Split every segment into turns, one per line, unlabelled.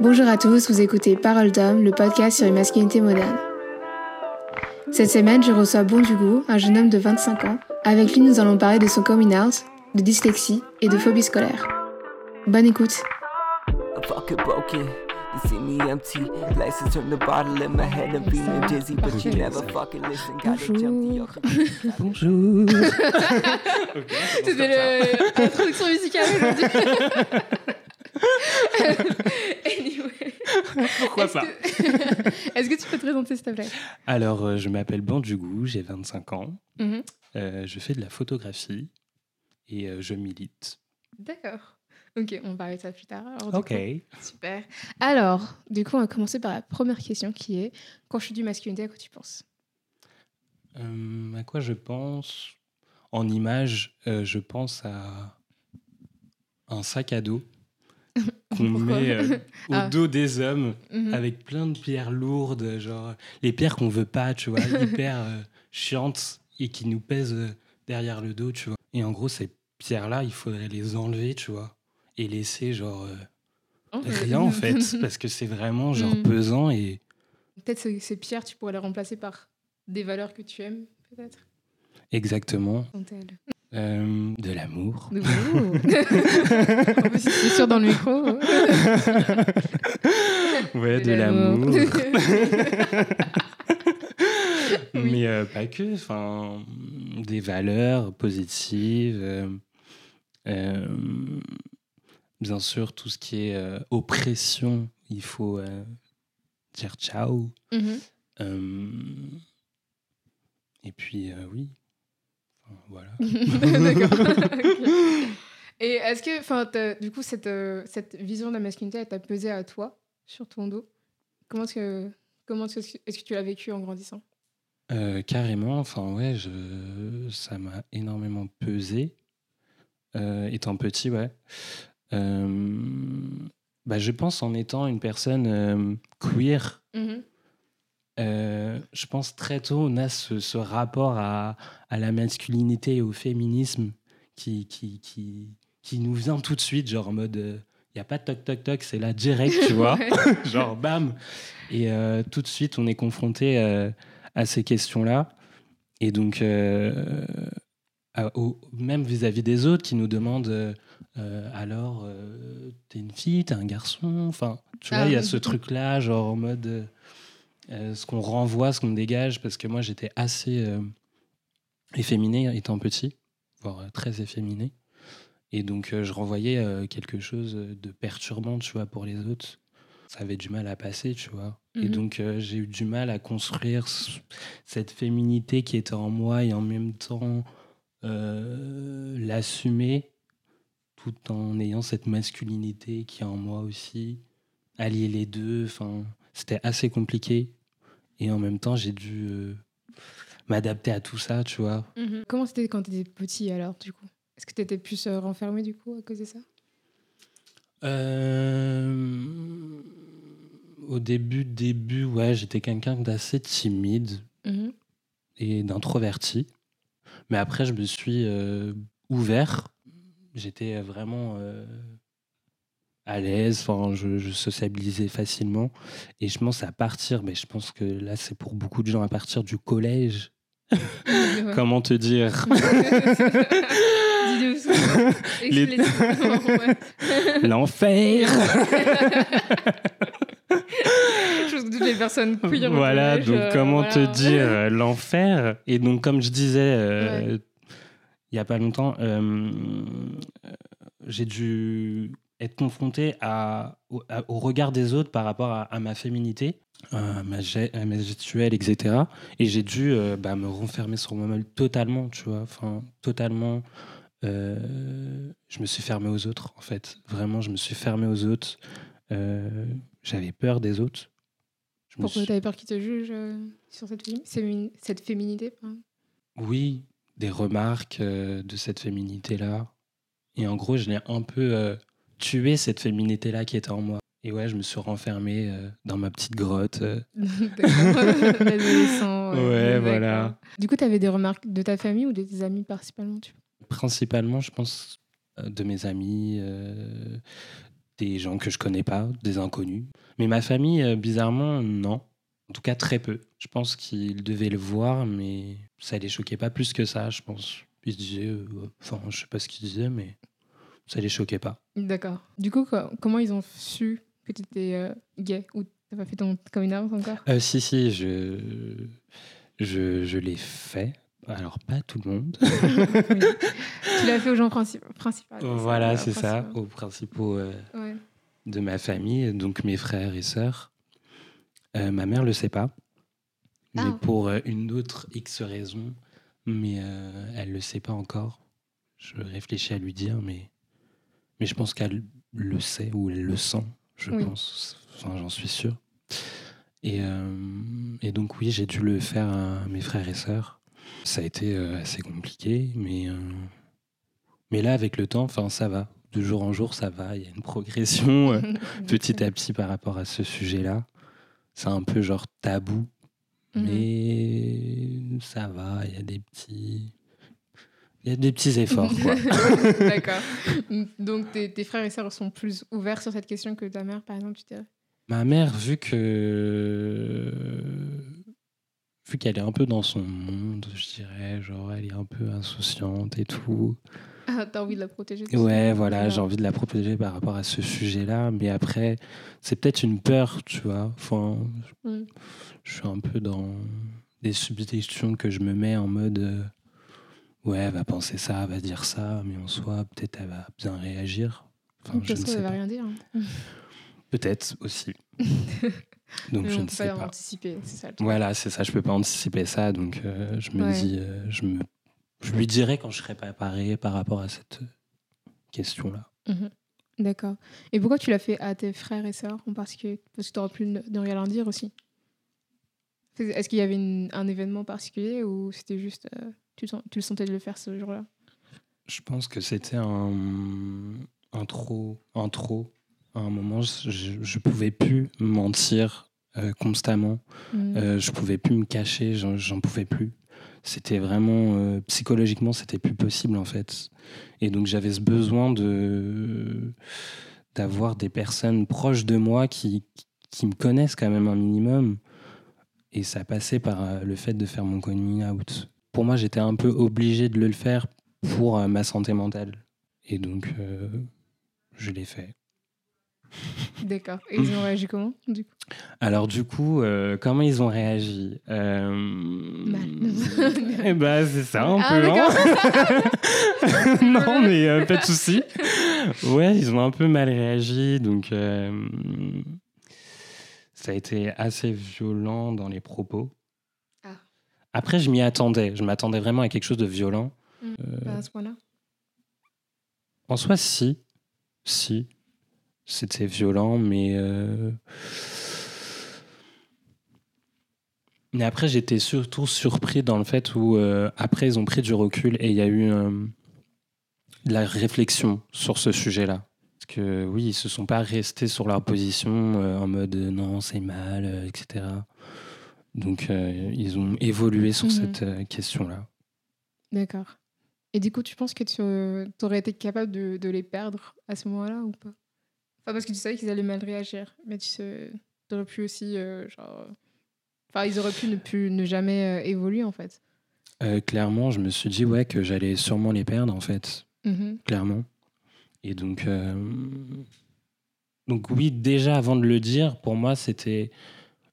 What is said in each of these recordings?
Bonjour à tous, vous écoutez Parole d'homme, le podcast sur les masculinités modernes. Cette semaine, je reçois Bon du goût, un jeune homme de 25 ans. Avec lui, nous allons parler de son coming out, de dyslexie et de phobie scolaire. Bonne écoute.
Bonjour.
Bonjour.
C'était l'introduction musicale aujourd'hui. anyway.
Pourquoi
Est-ce
ça
que- Est-ce que tu peux te présenter, s'il te plaît?
Alors, euh, je m'appelle Bandjougou, j'ai 25 ans.
Mhm.
Euh, je fais de la photographie et euh, je milite.
D'accord. Ok, on va parler de ça plus tard. alors,
Ok.
coup. Super. Alors, du coup, on va commencer par la première question qui est quand je suis du masculinité, à quoi tu penses?
Euh, à quoi je pense? En image, euh, je pense à un sac à dos qu'on met euh, au
Ah.
dos des hommes
Mhm.
avec plein de pierres lourdes, genre les pierres qu'on veut pas, tu vois, hyper chiantes et qui nous pèsent derrière le dos, tu vois. Et en gros, ces pierres-là, il faudrait les enlever, tu vois, et laisser genre euh, rien en fait, parce que c'est vraiment genre
Mm.
pesant et
Peut-être ces, ces pierres, tu pourrais les remplacer par des valeurs que tu aimes, peut-être.
exactement euh, de l'amour.
C'est sûr dans le micro.
Ouais, de l'amour. Mais euh, pas que, enfin, des valeurs positives. euh, bien sûr, tout ce qui est euh, oppression, il faut euh, dire ciao.
Mhm.
Euh, et puis, euh, oui. Enfin, voilà.
D'accord. Et est-ce que, du coup, cette, cette vision de la masculinité, elle t'a pesé à toi, sur ton dos? Comment est-ce que, comment est-ce que, est-ce que tu l'as vécu en grandissant?
Carrément, enfin ouais, je, ça m'a énormément pesé, étant petit, ouais. Euh, bah, je pense en étant une personne euh, queer,
Mhm.
euh, je pense très tôt on a ce, ce rapport à, à la masculinité et au féminisme qui, qui, qui, qui nous vient tout de suite, genre en mode, il n'y a pas de toc toc toc, c'est là direct, tu vois. Genre bam. Et euh, tout de suite on est confronté euh, à ces questions là et donc euh, à- au- même vis-à-vis des autres qui nous demandent euh, alors euh, t'es une fille t'es un garçon enfin tu vois
Ah.
il y a ce truc là genre en mode euh, ce qu'on renvoie ce qu'on dégage parce que moi j'étais assez efféminé étant petit voire très efféminé et donc je renvoyais quelque chose de perturbant tu vois pour les autres ça avait du mal à passer, tu vois. Et
Mhm.
donc, j'ai eu du mal à construire cette féminité qui était en moi et en même temps l'assumer tout en ayant cette masculinité qui est en moi aussi. Allier les deux, enfin, c'était assez compliqué. Et en même temps, j'ai dû euh, m'adapter à tout ça, tu vois.
Mhm. Comment c'était quand t'étais petit alors, du coup? Est-ce que t'étais plus euh, renfermé, du coup, à cause de ça?
Euh, Au début, début, ouais, j'étais quelqu'un d'assez timide.
Mhm.
et d'introverti. Mais après, je me suis ouvert. J'étais vraiment euh, à l'aise. Enfin, je, je sociabilisais facilement. Et je pense à partir, mais je pense que là, c'est pour beaucoup de gens à partir du collège.
Ouais.
Comment te dire? L'enfer
Je pense que toutes les personnes queer
Voilà,
collège,
donc
euh,
comment
voilà.
te dire euh, l'enfer? Et donc, comme je disais euh,
Ouais.
Il n'y a pas longtemps, euh, j'ai dû être confronté à, au, à- au regard des autres par rapport à, à ma féminité, à ma, ma gestuelle, etc. Et j'ai dû euh, bah, me renfermer sur moi-même totalement, tu vois, enfin, totalement. euh, je me suis fermé aux autres, en fait. Vraiment, je me suis fermé aux autres. Euh, J'avais peur des autres. Je
Pourquoi
suis-
t'avais peur qu'ils te jugent sur cette, fémi- fémini- cette féminité
Oui, des remarques euh, de cette féminité-là. Et en gros, je l'ai un peu euh, tué, cette féminité-là qui était en moi. Et ouais, je me suis renfermé euh, dans ma petite grotte. euh.
L'adolescent.
Ouais, voilà.
Du coup, t'avais des remarques de ta famille ou de tes amis principalement tu...
Principalement, je pense, de mes amis, des gens que je connais pas, des inconnus. Mais ma famille, bizarrement, non. En tout cas, très peu. Je pense qu'ils devaient le voir, mais ça les choquait pas plus que ça, je pense. Ils se disaient, euh, enfin, je sais pas ce qu'ils disaient, mais ça les choquait pas.
D'accord. Du coup, co- comment ils ont su que tu étais gay ou t'as pas fait ton coming out encore
Euh, si, si, je, je, je l'ai fait. Alors, pas tout le monde.
Oui. Tu l'as fait aux gens princi- principaux.
voilà,
euh,
c'est ça, aux principaux euh,
Ouais.
de ma famille, donc mes frères et sœurs. Euh, ma mère le sait pas, mais
Ah.
pour euh, une autre X raison, mais euh, elle le sait pas encore. Je réfléchis à lui dire, mais, mais je pense qu'elle le sait ou elle le sent, je
Oui.
pense. Enfin, j'en suis sûr. Et, euh, et donc, oui, j'ai dû le faire à mes frères et sœurs. Ça a été euh, assez compliqué, mais, euh, mais là, avec le temps, enfin, ça va. De jour en jour, ça va. Il y a une progression petit à petit par rapport à ce sujet-là. C'est un peu genre tabou,
Mhm.
mais ça va. Il y a des petits, il y a des petits efforts.
D'accord. Donc tes, tes frères et sœurs sont plus ouverts sur cette question que ta mère, par exemple, tu dirais?
Ma mère, vu que vu qu'elle est un peu dans son monde, je dirais, genre elle est un peu insouciante et tout.
Ah, t'as envie de la protéger
Ouais, voilà, j'ai
D'accord.
envie de la protéger par rapport à ce sujet-là, mais après, c'est peut-être une peur, tu vois. Enfin,
Mm.
je suis un peu dans des substitutions que je me mets en mode, euh, ouais, elle va penser ça, elle va dire ça, mais en soi, peut-être elle va bien réagir. Enfin, je ne sais
elle va
pas.
rien dire. hein.
Peut-être aussi. Donc
Mais
je ne sais
pas
pas.
anticiper, c'est ça le truc.
Voilà, c'est ça, je peux pas anticiper ça, donc euh, je me
Ouais.
dis, euh, je, me, je lui dirai quand je serai préparé par rapport à cette question-là.
Mhm. D'accord. Et pourquoi tu l'as fait à tes frères et sœurs en particulier Parce que tu aurais pu ne, rien leur dire aussi? Est-ce qu'il y avait une- un événement particulier ou c'était juste. euh, tu, le sentais de le faire ce jour-là?
Je pense que c'était un, un trop, un trop. À un moment, je, je pouvais plus mentir euh, constamment.
Mhm.
Euh, je pouvais plus me cacher, j'en pouvais plus. C'était vraiment euh, psychologiquement, c'était plus possible en fait. Et donc j'avais ce besoin de d'avoir des personnes proches de moi qui qui me connaissent quand même un minimum. Et ça passait par euh, le fait de faire mon coming out. Pour moi, j'étais un peu obligé de le faire pour euh, ma santé mentale. Et donc, je l'ai fait.
D'accord. Et ils ont réagi comment du coup?
Alors du coup, euh, comment ils ont réagi? Euh... Eh ben, c'est ça un
Ah,
peu. hein. non, mais euh, pas de souci. Ouais, ils ont un peu mal réagi, donc ça a été assez violent dans les propos.
Ah.
Après, je m'y attendais. Je m'attendais vraiment à quelque chose de violent.
Pas à ce point-là
En soi, si, si, c'était violent, mais euh, mais après j'étais surtout surpris dans le fait où euh, après ils ont pris du recul et il y a eu euh, de la réflexion sur ce sujet-là. Parce que oui, ils se sont pas restés sur leur position euh, en mode non c'est mal, etc. Donc ils ont évolué sur
Mhm.
cette question-là.
D'accord. Et du coup, tu penses que tu aurais été capable de, de les perdre à ce moment-là ou pas? Enfin, parce que tu savais qu'ils allaient mal réagir, mais tu sais, aurais pu aussi, euh, genre... Enfin, ils auraient pu ne, jamais euh, évoluer, en fait.
Euh, clairement, je me suis dit ouais que j'allais sûrement les perdre en fait.
Mhm.
clairement. Et donc, donc oui, déjà avant de le dire, pour moi, c'était,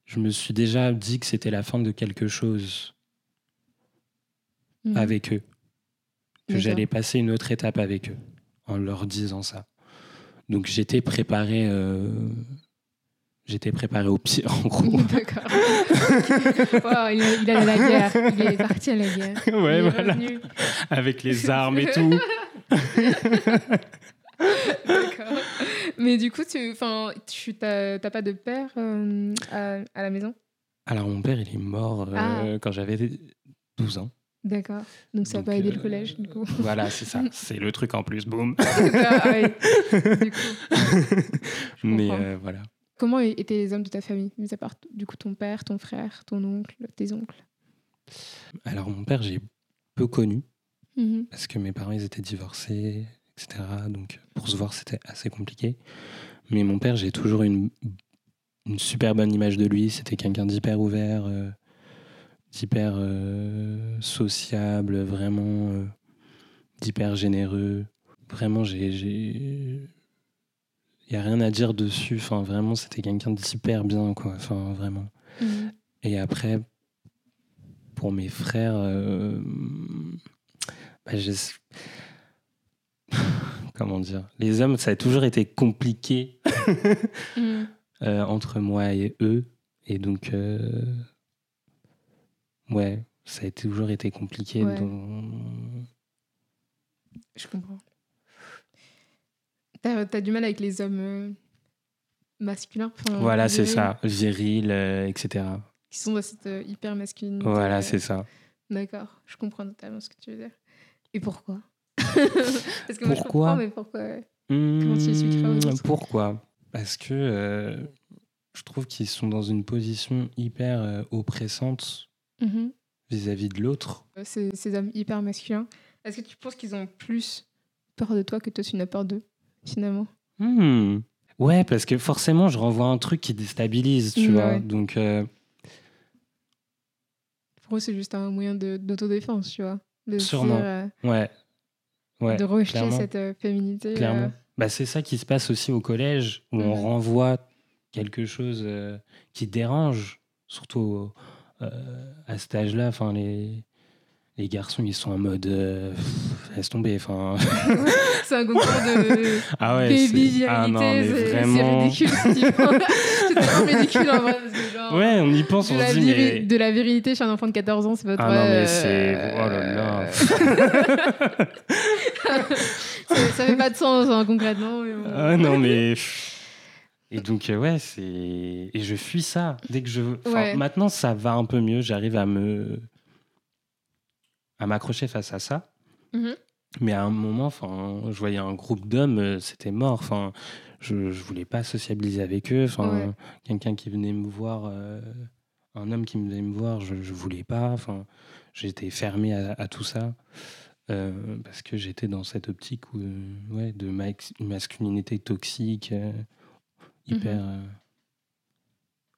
je me suis déjà dit que c'était la fin de quelque chose
Mhm.
avec eux, que j'allais passer une autre étape avec eux en leur disant ça. Donc j'étais préparé, euh, j'étais préparé au pire en gros.
D'accord. Wow, il, allait à la guerre. Il est parti à la guerre. il
ouais,
est
voilà,
revenu.
avec les armes et tout.
D'accord. Mais du coup, tu enfin, tu t'as t'as pas de père euh, à, à la maison?
Alors mon père, il est mort euh,
Ah.
quand j'avais 12 ans.
D'accord. Donc ça n'a pas aidé le
euh,
collège, du coup.
Voilà, c'est ça. C'est le truc en plus, boum.
Ah, oui. Du coup.
Mais euh, voilà.
Comment étaient les hommes de ta famille Mis à part du coup ton père, ton frère, ton oncle, tes oncles?
Alors mon père, j'ai peu connu.
Mhm.
parce que mes parents ils étaient divorcés, etc. Donc pour se voir c'était assez compliqué. Mais mon père, j'ai toujours une, une super bonne image de lui. C'était quelqu'un d'hyper ouvert, euh, d'hyper euh, sociable, vraiment euh, d'hyper généreux. Vraiment, j'ai, il y a rien à dire dessus. Enfin, vraiment, c'était quelqu'un d'hyper bien, quoi. Enfin, vraiment.
Mhm.
Et après, pour mes frères, euh, bah, comment dire? Les hommes, ça a toujours été compliqué euh, entre moi et eux. Et donc, euh, ouais, ça a toujours été compliqué.
Ouais.
donc-
Je comprends. T'as as du mal avec les hommes euh, masculins enfin,
Voilà, c'est ça. Viril, euh, etc.
Qui sont dans cette euh, hyper masculinité.
Voilà, c'est ça.
D'accord, je comprends totalement ce que tu veux dire. Et pourquoi? Parce que moi,
Pourquoi?
mais pourquoi. Comment tu
Hmm, Pourquoi? Parce que je trouve qu'ils sont dans une position hyper
Mhm.
vis-à-vis de l'autre.
Euh, Ces, ces hommes hyper masculins, est-ce que tu penses qu'ils ont plus peur de toi que toi tu n'as peur d'eux, finalement?
Hmm. Ouais, parce que forcément, je renvoie un truc qui déstabilise, tu
Ouais,
vois.
ouais.
Donc, euh,
Pour eux, c'est juste un moyen de- d'autodéfense, tu vois. De
Sûrement.
dire, euh,
ouais. Ouais,
de rejeter
clairement.
cette euh, féminité.
clairement.
euh,
Bah, c'est ça qui se passe aussi au collège, où on
Mhm.
renvoie quelque chose euh, qui dérange, surtout euh, à cet âge-là. Enfin, les, les garçons, ils sont en mode euh, pff, laisse tomber. Enfin,
c'est un concours de
ah ouais,
baby
ah non, mais
c'est- ridicule. c'est ridicule en vrai. Parce que, genre,
Ouais, on y pense, on se dit, mais.
de la virilité chez un enfant de 14 ans, c'est pas
Ah non, mais
euh,
c'est. Oh là là.
ça, ça fait pas de sens hein, concrètement. mais bon.
Ah non, mais. Et donc, euh, ouais, c'est. Et je fuis ça. Dès que je. enfin,
Ouais.
Maintenant, ça va un peu mieux. J'arrive à me. à m'accrocher face à ça.
Mhm.
Mais à un moment, enfin, je voyais un groupe d'hommes, euh, c'était mort. Enfin, je, je voulais pas sociabiliser avec eux. Enfin,
Ouais.
quelqu'un qui venait me voir, euh, un homme qui venait me voir, je, je voulais pas. Enfin, j'étais fermé à, à tout ça. Euh, parce que j'étais dans cette optique où, ouais, de max- masculinité toxique, hyper
Mhm.
euh,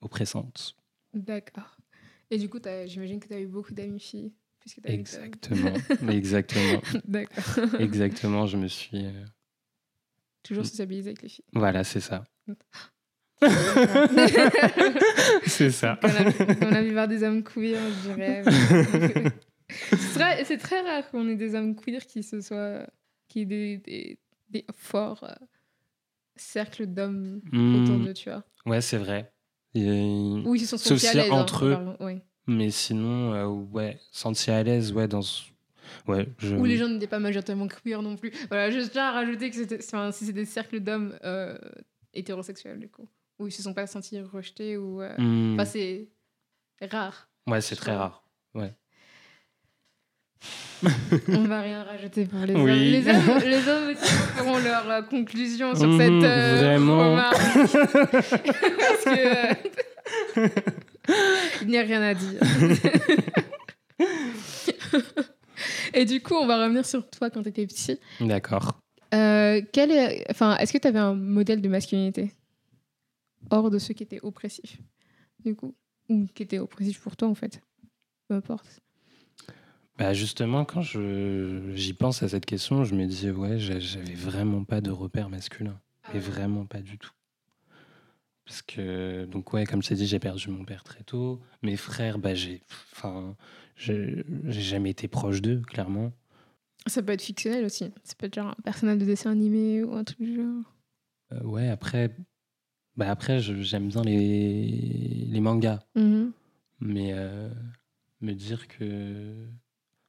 oppressante.
D'accord. Et du coup, j'imagine que tu as eu beaucoup d'amis filles. Puisque eu-
Exactement, exactement,
D'accord.
exactement. Je me suis, euh,
Toujours sociabiliser avec les filles.
voilà, c'est ça, c'est ça.
Qu'on a, vu voir des hommes queer, je dirais. c'est très, rare qu'on ait des hommes queer qui se soient. qui aient des, des, des forts cercles d'hommes autour
Hmm,
d'eux, tu vois.
ouais, c'est vrai. Et-
Ou ils se sont sentis à l'aise. hein,
entre eux.
pardon, ouais.
Mais sinon, euh, ouais, sentir à l'aise, ouais, dans. ce- Ouais, je.
Ou les gens n'étaient pas majoritairement queer non plus. Voilà, je tiens à rajouter que c'était, enfin, si c'est des cercles d'hommes euh, hétérosexuels, du coup. Où ils se sont pas sentis rejetés ou. euh,
Hmm,
Enfin, c'est rare.
ouais, c'est très rare. Ouais.
On va rien rajouter pour les
Oui.
hommes. Les hommes, les hommes aussi feront leur euh, conclusion sur
Mhm,
cette euh,
vraiment.
remarque. Parce que euh, il n'y a rien à dire. Et du coup, on va revenir sur toi quand tu étais petit.
D'accord.
Euh, quel est, enfin, est-ce que tu avais un modèle de masculinité? Hors de ceux qui étaient oppressifs, du coup, ou qui étaient oppressifs pour toi en fait, peu importe.
Bah justement, quand je j'y pense à cette question, je me dis ouais, j'a- j'avais vraiment pas de repère masculin, mais vraiment pas du tout. Parce que donc ouais, comme je t'ai dit, j'ai perdu mon père très tôt. Mes frères, bah j'ai, enfin, j'ai jamais été proche d'eux, clairement.
Ça peut être fictionnel aussi. Ça peut être genre un personnage de dessin animé ou un truc du genre.
Euh, ouais, après, bah après, j'aime bien les les mangas,
Mhm.
mais euh, me dire que,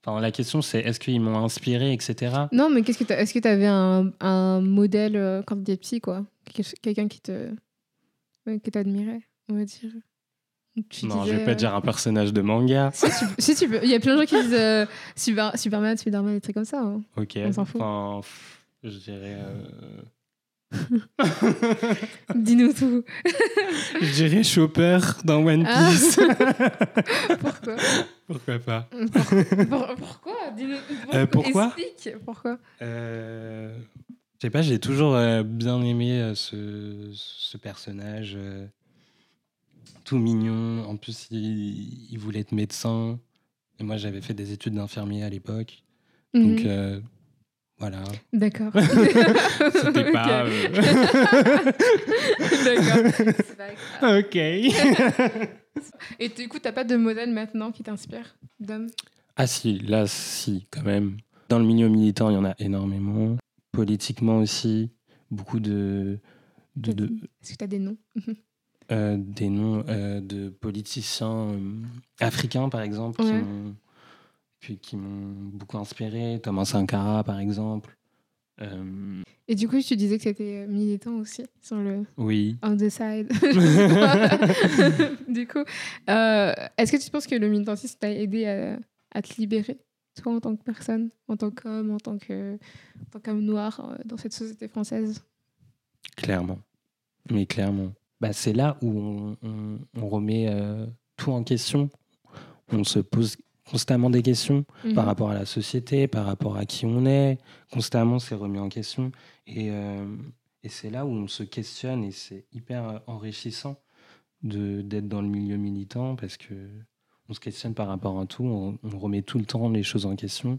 enfin, la question c'est est-ce qu'ils m'ont inspiré, etc.
Non, mais qu'est-ce que t'as- est-ce que tu avais un, un modèle euh, quand tu étais petit, quoi? Quel- Quelqu'un qui te ouais, que t'admirais, on va dire. Tu
Non, je
disais,
vais pas
euh,
dire un personnage de manga.
Si tu, si tu peux. Il y a plein de gens qui disent euh, Super- Superman, Spiderman, des trucs comme ça. hein.
Ok.
On s'en fout.
Enfin, je dirais.
Dis-nous tout.
je dirais Chopper dans One
Ah.
Piece.
Pourquoi
Pourquoi pas?
Pour- pour- Pourquoi? Dis-nous-
Euh, pourquoi?
Explique pourquoi?
Euh, je sais pas, j'ai toujours euh, bien aimé ce, ce personnage tout mignon. En plus, il, il voulait être médecin. Et moi, j'avais fait des études d'infirmier à l'époque. Donc
Mhm.
euh, voilà.
D'accord.
C'était pas. Euh,
D'accord. Pas grave.
ok.
Et du coup, t'as pas de modèle maintenant qui t'inspire d'homme
ah si, là, si, quand même. Dans le milieu militant, il y en a énormément. Politiquement aussi, beaucoup de, de, de-
Est-ce que t'as des noms?
Euh, des noms euh, de politiciens euh, africains, par exemple, qui. M'ont- qui, m'ont beaucoup inspiré. Thomas Sankara, par exemple. Euh,
Et du coup, tu disais que t'étais militant aussi sur le
oui.
on the side. du coup, euh, est-ce que tu penses que le militantisme t'a aidé à, à te libérer, toi en tant que personne, en tant qu'homme, en tant que en tant qu'homme noir euh, dans cette société française?
Clairement. Mais clairement. Bah, c'est là où on, on- on remet euh, tout en question. On se pose constamment des questions par
Mhm.
rapport à la société, par rapport à qui on est. Constamment, c'est remis en question. Et, euh, et c'est là où on se questionne et c'est hyper enrichissant de- d'être dans le milieu militant parce que on se questionne par rapport à tout. On, on remet tout le temps les choses en question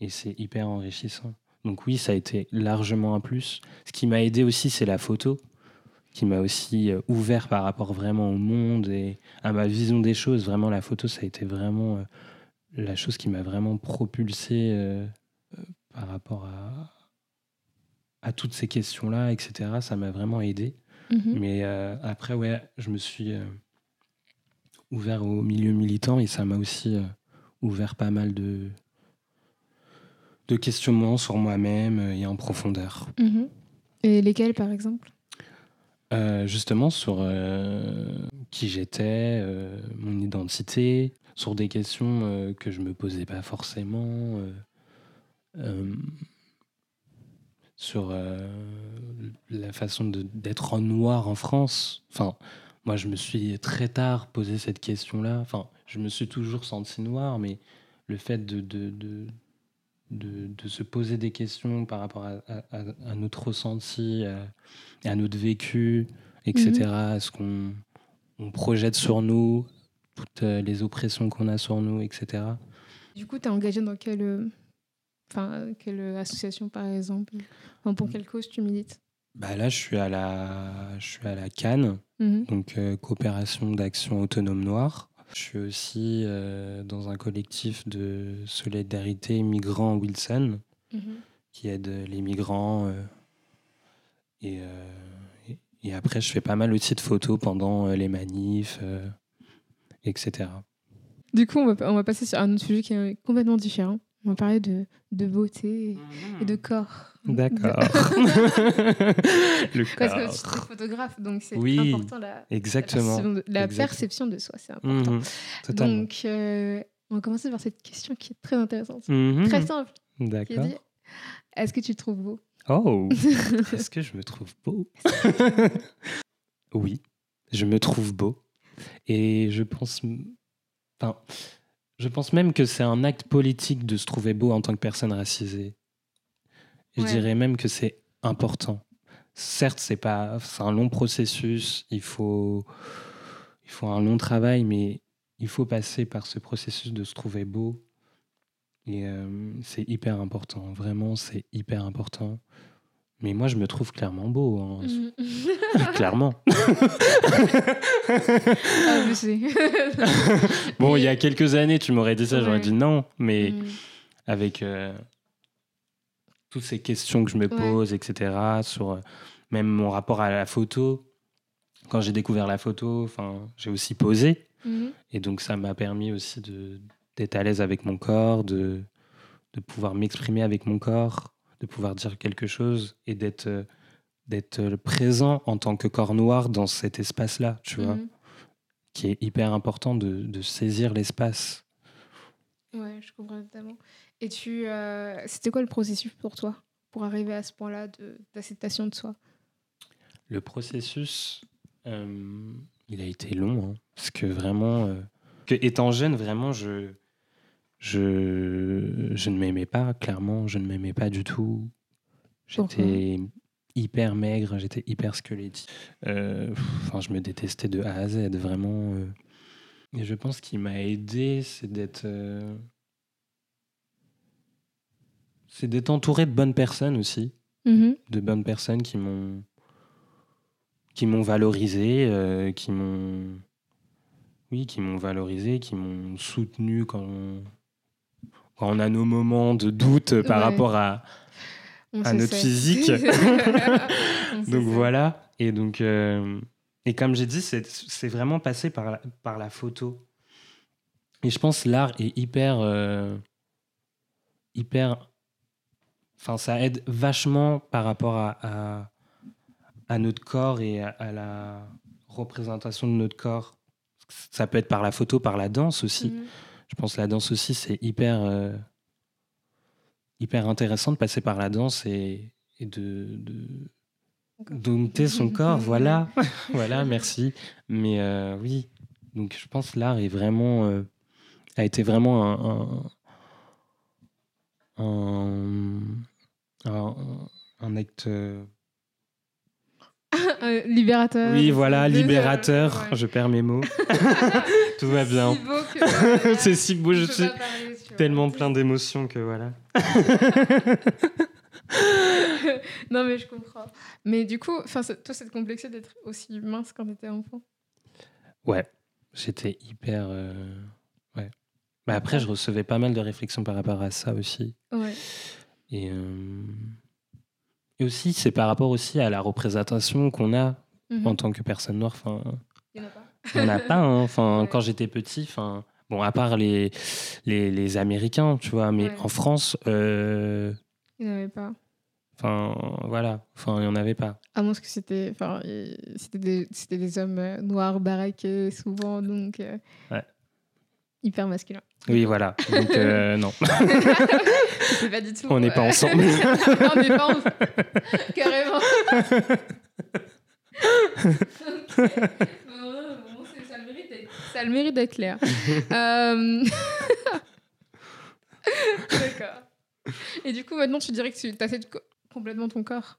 et c'est hyper enrichissant. Donc oui, ça a été largement un plus. Ce qui m'a aidé aussi, c'est la photo, qui m'a aussi euh, ouvert par rapport vraiment au monde et à ma vision des choses. Vraiment, la photo, ça a été vraiment euh, la chose qui m'a vraiment propulsé euh, euh, par rapport à, à toutes ces questions-là, etc. Ça m'a vraiment aidé.
Mhm.
Mais euh, après, ouais, je me suis ouvert au milieu militant et ça m'a aussi ouvert pas mal de, de questionnements sur moi-même et en profondeur.
Mhm. Et lesquels, par exemple?
Euh, justement sur euh, qui j'étais, euh, mon identité, sur des questions euh, que je me posais pas forcément, euh, euh, sur la façon d'être en noir en France. Enfin, moi, je me suis très tard posé cette question-là. Enfin, je me suis toujours senti noir, mais le fait de, de, de, de, de se poser des questions par rapport à, à- notre ressenti, à, à notre vécu, etc., à ce qu'on on projette sur nous, toutes euh, les oppressions qu'on a sur nous, etc.
Du coup, t'es engagé dans quelle, euh, enfin, quelle association, par exemple? Enfin, Pour quelle cause tu milites?
Bah là, je suis à la, je suis à la Cannes,
Mhm.
donc euh, coopération d'action autonome noire. Je suis aussi euh, dans un collectif de solidarité migrants Wilson,
Mhm.
qui aide les migrants. euh, et, et, et après, je fais pas mal aussi de photos pendant les manifs, etc.
Du coup, on va, on va passer sur un autre sujet qui est complètement différent. On va parler de, de beauté et de corps.
D'accord. Le
Parce que
corps.
tu es photographe, donc c'est
Oui,
important la,
Exactement.
perception de, la
Exactement.
perception de soi, c'est important.
Mhm, Totalement.
Donc, euh, on va commencer par cette question qui est très intéressante.
Mhm,
Très simple,
D'accord.
Est-ce que tu te trouves beau?
Oh, est-ce que je me trouve beau? Oui, je me trouve beau. Et je pense, enfin, je pense même que c'est un acte politique de se trouver beau en tant que personne racisée. Je
Ouais.
dirais même que c'est important. Certes, c'est pas, c'est un long processus. Il faut, il faut un long travail, mais il faut passer par ce processus de se trouver beau. Et euh, c'est hyper important. Vraiment, c'est hyper important. Mais moi, je me trouve clairement beau. hein.
Mhm.
clairement.
Ah, je sais.
Bon,
Mais-
il y a quelques années, tu m'aurais dit ça, j'aurais
Ouais.
dit non. Mais
Mhm.
avec euh, toutes ces questions que je me
Ouais.
pose, etc., sur euh, même mon rapport à la photo, quand j'ai découvert la photo, j'ai aussi posé.
Mhm.
Et donc, ça m'a permis aussi d'être à l'aise avec mon corps, de, de pouvoir m'exprimer avec mon corps, de pouvoir dire quelque chose et d'être euh, d'être euh, présent en tant que corps noir dans cet espace-là, tu vois,
Mhm.
qui est hyper important de, de saisir l'espace.
Ouais, je comprends totalement. Et tu, euh, c'était quoi le processus pour toi pour arriver à ce point-là de- d'acceptation de soi?
Le processus, euh, il a été long, hein, parce que vraiment, euh, que étant jeune, vraiment, je, je, je ne m'aimais pas, clairement, je ne m'aimais pas du tout. J'étais hyper maigre, j'étais hyper squelettique. Euh, enfin, je me détestais de A à Z, vraiment. euh. Et je pense qu'il m'a aidé, c'est d'être. euh, C'est d'être entouré de bonnes personnes aussi
Mhm.
de bonnes personnes qui m'ont qui m'ont valorisé, qui m'ont oui, qui m'ont valorisé, qui m'ont soutenu quand on, quand on a nos moments de doute par
Ouais.
rapport à
On
à
se
notre
sait.
physique. Donc voilà et donc euh, et comme j'ai dit c'est vraiment passé par la, par la photo et je pense l'art est hyper euh, hyper enfin ça aide vachement par rapport à, à, à notre corps et à, à la représentation de notre corps ça peut être par la photo par la danse aussi
Mhm.
Je pense que la danse aussi, c'est hyper, euh, hyper intéressant de passer par la danse et, et de, de dompter son corps. Voilà, voilà, merci. Mais euh, oui, donc je pense que l'art est vraiment, euh, a été vraiment un, un, un, un- un acte.
libérateur.
oui, voilà, libérateur. Je perds mes mots. Tout va bien.
Si beau que-
C'est si beau, je suis tellement plein d'émotions que voilà.
non, mais je comprends. Mais du coup, toi, ça te complexait d'être aussi mince quand t'étais enfant?
Ouais, j'étais hyper. euh, Ouais. Mais après, je recevais pas mal de réflexions par rapport à ça aussi.
Ouais.
Et, euh, et aussi, c'est par rapport aussi à la représentation qu'on a
Mhm.
en tant que personne noire. Enfin, on n'a pas. hein. Enfin, quand j'étais petit, enfin, bon, à part les, les, les Américains, tu vois, mais
Ouais.
en France, euh,
Il n'y en avait pas.
enfin, voilà, enfin, il y en avait pas.
À moins que c'était, enfin, c'était des, c'était des hommes euh, noirs baraqués souvent, donc euh,
Ouais.
hyper masculin.
Oui, voilà. Donc, euh, non,
C'est pas du tout.
on n'est pas ensemble.
on n'est pas ensemble. Carrément. Ok. Bon, bon, c'est- ça le Ça le mérite d'être clair. Euh, D'accord. Et du coup, maintenant, tu dirais que tu acceptes co- complètement ton corps.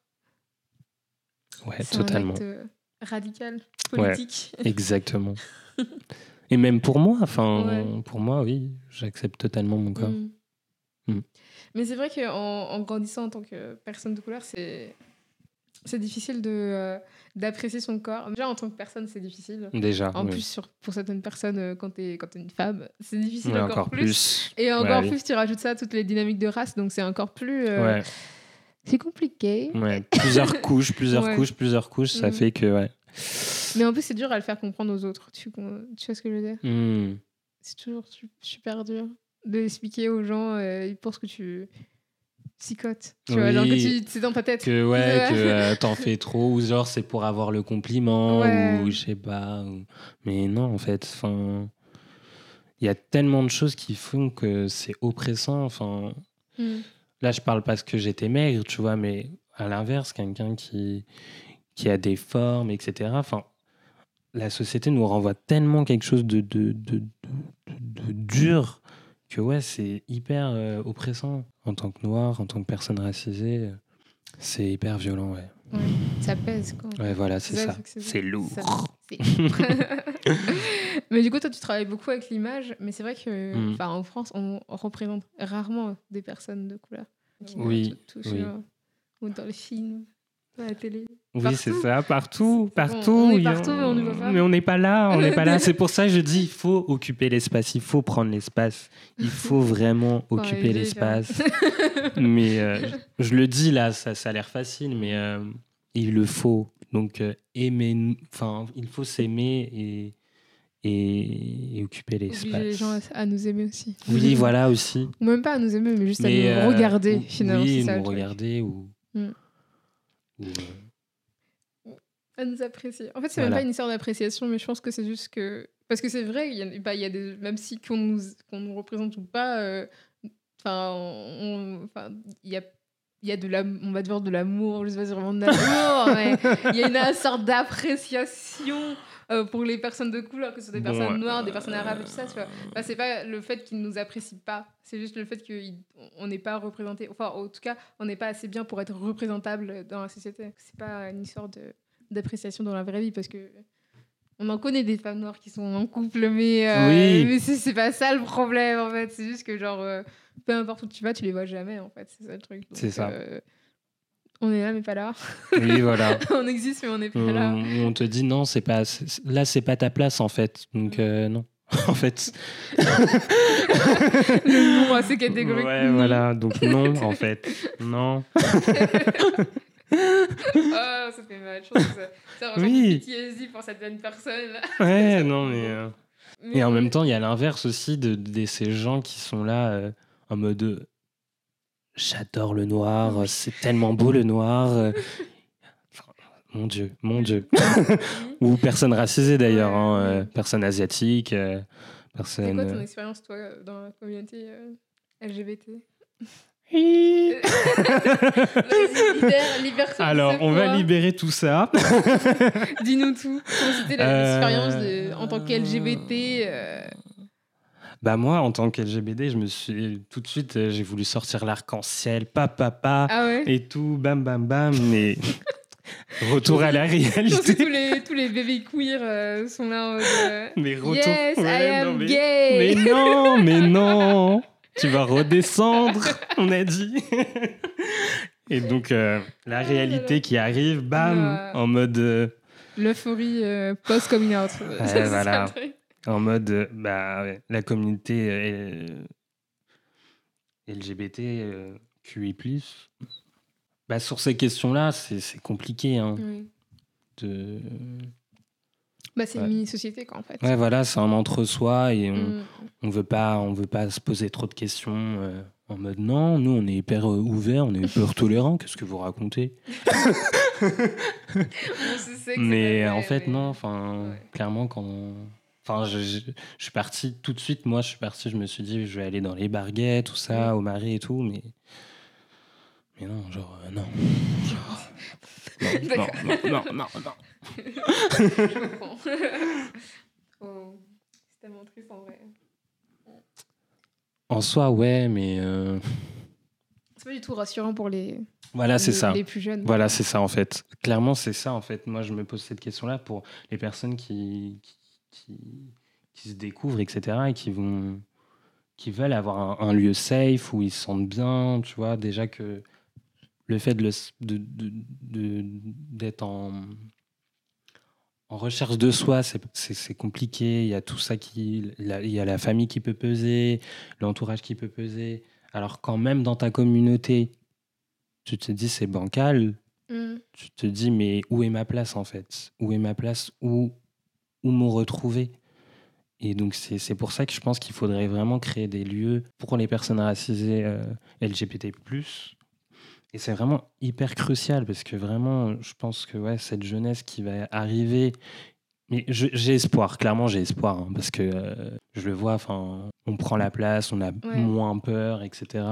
Ouais,
C'est
totalement.
un acte euh, radical,
Ouais.
politique.
Exactement. Et même pour moi, enfin,
Ouais.
pour moi, oui, j'accepte totalement mon corps.
Mm.
Mm.
Mais c'est vrai qu'en en grandissant en tant que personne de couleur, c'est c'est difficile de euh, d'apprécier son corps. Déjà en tant que personne, c'est difficile.
Déjà.
En
oui.
plus, sur, pour certaines personnes, euh, quand t'es quand t'es une femme, c'est difficile
Ouais,
encore, plus. Et
Ouais,
encore
oui.
plus, tu rajoutes ça à toutes les dynamiques de race, donc c'est encore plus. euh,
Ouais,
C'est compliqué.
Plusieurs couches, plusieurs couches, plusieurs couches, ça
Mm.
fait que, ouais.
Mais en plus, c'est dur à le faire comprendre aux autres. Tu, tu vois ce que je veux dire?
Mm.
C'est toujours su- super dur d'expliquer aux gens. euh, ils pensent que tu psychotes. Tu vois, genre que c'est dans ta tête.
Que, ouais, que euh, t'en fais trop, ou genre c'est pour avoir le compliment,
Ouais.
ou je sais pas. ou- Mais non, en fait, enfin. Il y a tellement de choses qui font que c'est oppressant. Enfin,
Mm.
Là, je parle parce que j'étais maigre, tu vois, mais à l'inverse, quelqu'un qui, qui a des formes, etc. Enfin, la société nous renvoie tellement quelque chose de, de- de- de dur que, ouais, c'est hyper euh, oppressant. En tant que noir, en tant que personne racisée, c'est hyper violent, ouais.
Ouais, ça pèse quoi.
Ouais, voilà, c'est
ça, c'est
lourd.
Mais du coup, toi, tu travailles beaucoup avec l'image, mais c'est vrai que,
Mm.
en France, on représente rarement des personnes de couleur. Qui,
Oui,
tout- tout
oui.
sur- ou dans les films, à la télé.
Oui, c'est ça, partout, partout.
on est mais on n'y va pas.
Mais on n'est pas là, on n'est pas là. C'est pour ça que je dis, il faut occuper l'espace, il faut prendre l'espace, il faut vraiment occuper
aider,
l'espace. mais euh, je, je le dis là, ça, ça a l'air facile, mais euh, il le faut. Donc euh, aimer, enfin, il faut s'aimer et, et, et occuper l'espace.
les gens à, à nous aimer aussi.
Oui, voilà aussi.
Ou même pas à nous aimer, mais juste
Mais,
à nous regarder, finalement.
Oui,
ça,
nous regarder ou.
Mm.
Ou, euh,
À nous apprécier. En fait, c'est
Voilà.
même pas une histoire d'appréciation, mais je pense que c'est juste que. Parce que c'est vrai, il y a, bah, y a des... même si qu'on nous, qu'on nous représente ou pas, euh, enfin, il y a il y a de la, on va dire de l'amour, je sais pas si vraiment de l'amour, mais il y a une sorte d'appréciation euh, pour les personnes de couleur, que ce soit des personnes noires, des personnes arabes tout ça, tu vois. Bah, c'est pas le fait qu'ils nous apprécient pas, c'est juste le fait qu'on n'est pas représenté, enfin, en tout cas, on n'est pas assez bien pour être représentable dans la société. C'est pas une histoire d'appréciation dans la vraie vie, parce que on en connaît des femmes noires qui sont en couple, mais, euh, mais c'est pas ça le problème, en fait. C'est juste que, genre, euh, peu importe où tu vas, tu les vois jamais, en fait. C'est ça le truc.
C'est ça
on est là mais pas là.
Oui, voilà.
on existe mais on n'est pas là.
On te dit non, c'est pas là, c'est pas ta place en fait. Donc euh, non. en fait.
Le nom assez catégorique.
Ouais, voilà. Donc non, en fait. Non.
oh, ça fait mal. Je pense que ça, ça oui. PTSD pour certaines personnes.
Ouais, non, mais. Euh, et en même temps, il y a l'inverse aussi de, de, ces gens qui sont là euh, en mode J'adore le noir, c'est tellement beau le noir. Euh. mon Dieu, mon Dieu. Ou personne racisée d'ailleurs, hein, euh, personne asiatique, euh, personne.
C'est quoi ton expérience toi dans la communauté LGBT
Alors, on va libérer tout ça.
Dis-nous tout. Comment c'était l'expérience en tant qu'LGBT
bah moi, en tant qu'LGBD, je me suis tout de suite, euh, j'ai voulu sortir l'arc-en-ciel, papa, papa,
ah
et tout, bam, bam, bam, mais retour à la réalité.
tous les, tous les bébés queer euh, sont là en euh,
mais retour...
Yes, I am
mais...
gay
Mais non, mais non Tu vas redescendre, on a dit Et donc, la ah réalité qui arrive, bam, en mode...
L'euphorie post-coming out.
voilà. En mode, euh, bah, la communauté euh, LGBT, euh, QI, bah, sur ces questions-là, c'est compliqué. Hein, de...
bah, c'est une mini-société, quoi, en fait.
Ouais, voilà, c'est un entre-soi et on mm. on veut, pas, on veut pas se poser trop de questions. en mode non, nous on est hyper ouvert, on est hyper tolérant, qu'est-ce que vous racontez? Mais en fait, non, enfin, clairement, quand, Enfin, je, je, suis parti tout de suite. Moi, je suis parti. Je me suis dit, je vais aller dans les barguettes, tout ça, au mari et tout. Mais, mais non, genre, euh, non. non, non, non, non, non,
je comprends. oh, c'est tellement triste en vrai.
En soi, ouais, mais. Euh...
C'est pas du tout rassurant pour les.
Voilà, c'est ça.
Les plus jeunes.
Voilà, c'est ça en fait. Clairement, c'est ça en fait. Moi, je me pose cette question-là pour les personnes qui, qui qui, qui se découvrent, etc., et qui vont qui veulent avoir un, lieu safe où ils se sentent bien, tu vois, déjà que le fait de, de, de, d'être en, en recherche de soi, c'est, compliqué, il y a tout ça qui... Il y a la famille qui peut peser, l'entourage qui peut peser, alors quand même dans ta communauté, tu te dis c'est bancal, mm. tu te dis mais où est ma place en fait? Où est ma place Où où me retrouver. Et donc, c'est pour ça que je pense qu'il faudrait vraiment créer des lieux pour les personnes racisées euh, LGBT. Et c'est vraiment hyper crucial parce que vraiment, je pense que ouais, cette jeunesse qui va arriver. Mais j'ai espoir, clairement, j'ai espoir hein, parce que euh, je le vois, on prend la place, on a moins peur, etc.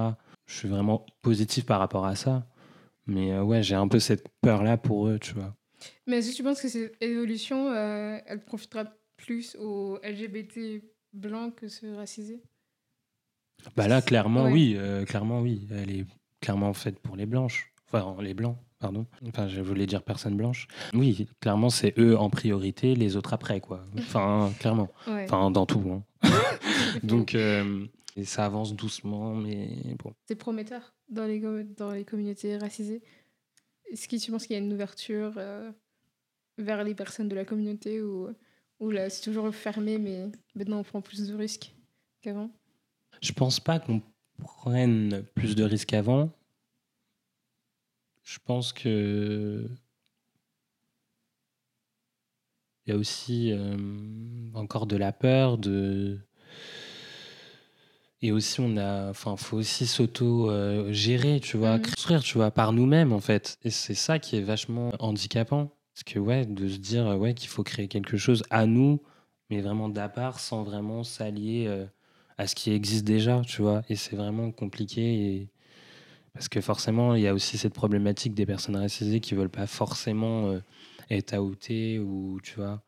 Je suis vraiment positif par rapport à ça. Mais euh, ouais, j'ai un peu cette peur-là pour eux, tu vois.
Mais est-ce que tu penses que cette évolution, euh, elle profitera plus aux LGBT blancs que ceux racisés?
Bah là, clairement, oui. Euh, clairement, oui. Elle est clairement faite pour les blanches. Enfin, les blancs, pardon. Enfin, je voulais dire personnes blanches. Oui, clairement, c'est eux en priorité, les autres après, quoi. Enfin, clairement. Enfin, dans tout. Hein. Donc, euh, ça avance doucement, mais bon.
C'est prometteur dans les, dans les communautés racisées. Est-ce que tu penses qu'il y a une ouverture euh, vers les personnes de la communauté ou, ou là c'est toujours fermé, mais maintenant on prend plus de risques qu'avant?
Je pense pas qu'on prenne plus de risques qu'avant. Je pense que il y a aussi euh, encore de la peur de et aussi, on a, enfin, faut aussi s'auto-gérer, tu vois, mmh. construire, tu vois, par nous-mêmes, en fait. Et c'est ça qui est vachement handicapant. Parce que, ouais, de se dire, ouais, qu'il faut créer quelque chose à nous, mais vraiment d'à part, sans vraiment s'allier euh, à ce qui existe déjà, tu vois. Et c'est vraiment compliqué. Et... Parce que forcément, il y a aussi cette problématique des personnes racisées qui veulent pas forcément euh, être outées ou tu vois.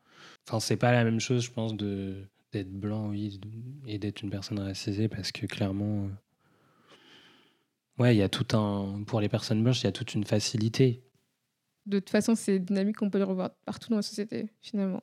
Enfin, c'est pas la même chose, je pense, de d'être blanc, oui, et d'être une personne racisée parce que clairement, euh, ouais, il y a tout un. Pour les personnes blanches, il y a toute une facilité.
De toute façon, c'est dynamique qu'on peut le revoir partout dans la société, finalement.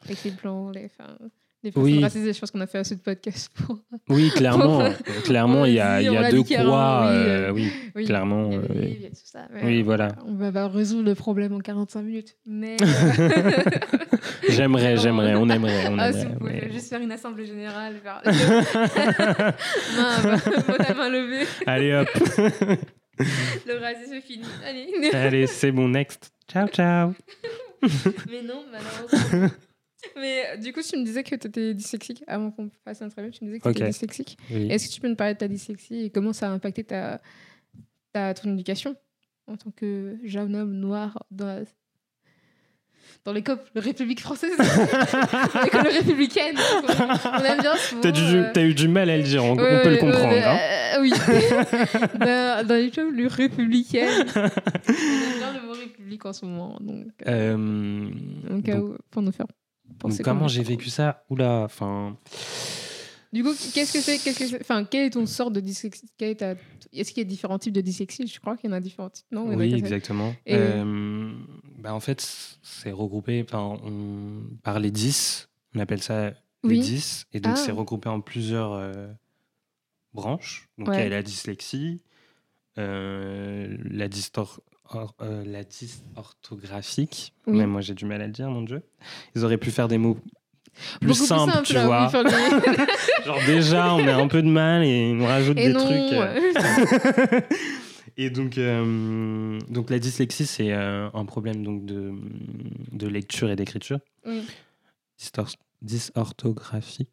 Avec les blancs, les femmes. Personnes
Oui.
racisées, je pense qu'on a fait assez de podcasts pour.
Oui, clairement, clairement, il y a, y a deux croix.
oui,
euh,
euh,
oui, clairement. Euh, oui.
tout ça.
voilà.
On va pas résoudre le problème en 45 minutes. Mais.
J'aimerais, j'aimerais, on aimerait, on
Ah, si
aimerait.
vous pouvez juste faire une assemblée générale. Faire... main, main, la main levée.
Allez hop,
Le racisme est fini. Allez.
allez, c'est bon, next. Ciao, ciao.
Mais non, malheureusement. Mais euh, du coup, tu me disais que tu étais dyslexique avant qu'on fasse un interview. Tu me disais que tu étais dyslexique.
Oui.
Est-ce que tu peux me parler de ta dyslexie et comment ça a impacté ta, ta, ton éducation en tant que jeune homme noir dans, la- dans l'école République française? L'école républicaine On aime bien souvent.
T'as,
euh,
t'as eu du mal à le dire, on, on
ouais,
peut le comprendre.
ouais,
hein.
euh, oui. dans, dans l'école républicaine. On aime bien le mot république en ce moment. Donc, euh,
Euh, donc-
où, pour nous faire
donc comment j'ai vécu ça Oula, enfin.
Du coup, qu'est-ce que c'est qu'est-ce que c'est Enfin, quelle est ton sorte de dyslexie ta- Est-ce qu'il y a différents types de dyslexie? Je crois qu'il y en a différents types. Non?
Oui, exactement.
Et-
Euh, bah, en fait, c'est regroupé enfin, on, par les 10. On appelle ça
Oui.
les 10. Et donc,
Ah.
c'est regroupé en plusieurs euh, branches. Donc, il y a la dyslexie, euh, la, dystor- or- euh, la dysorthographique.
Oui.
Même moi, j'ai du mal à le dire, mon Dieu. Ils auraient pu faire des mots plus simples, tu
là,
vois. Genre, déjà, on a un peu de mal et on rajoute
Et
des
non.
trucs. euh. Et donc, euh, donc la dyslexie, c'est euh, un problème donc de, de lecture et d'écriture dysorthographique.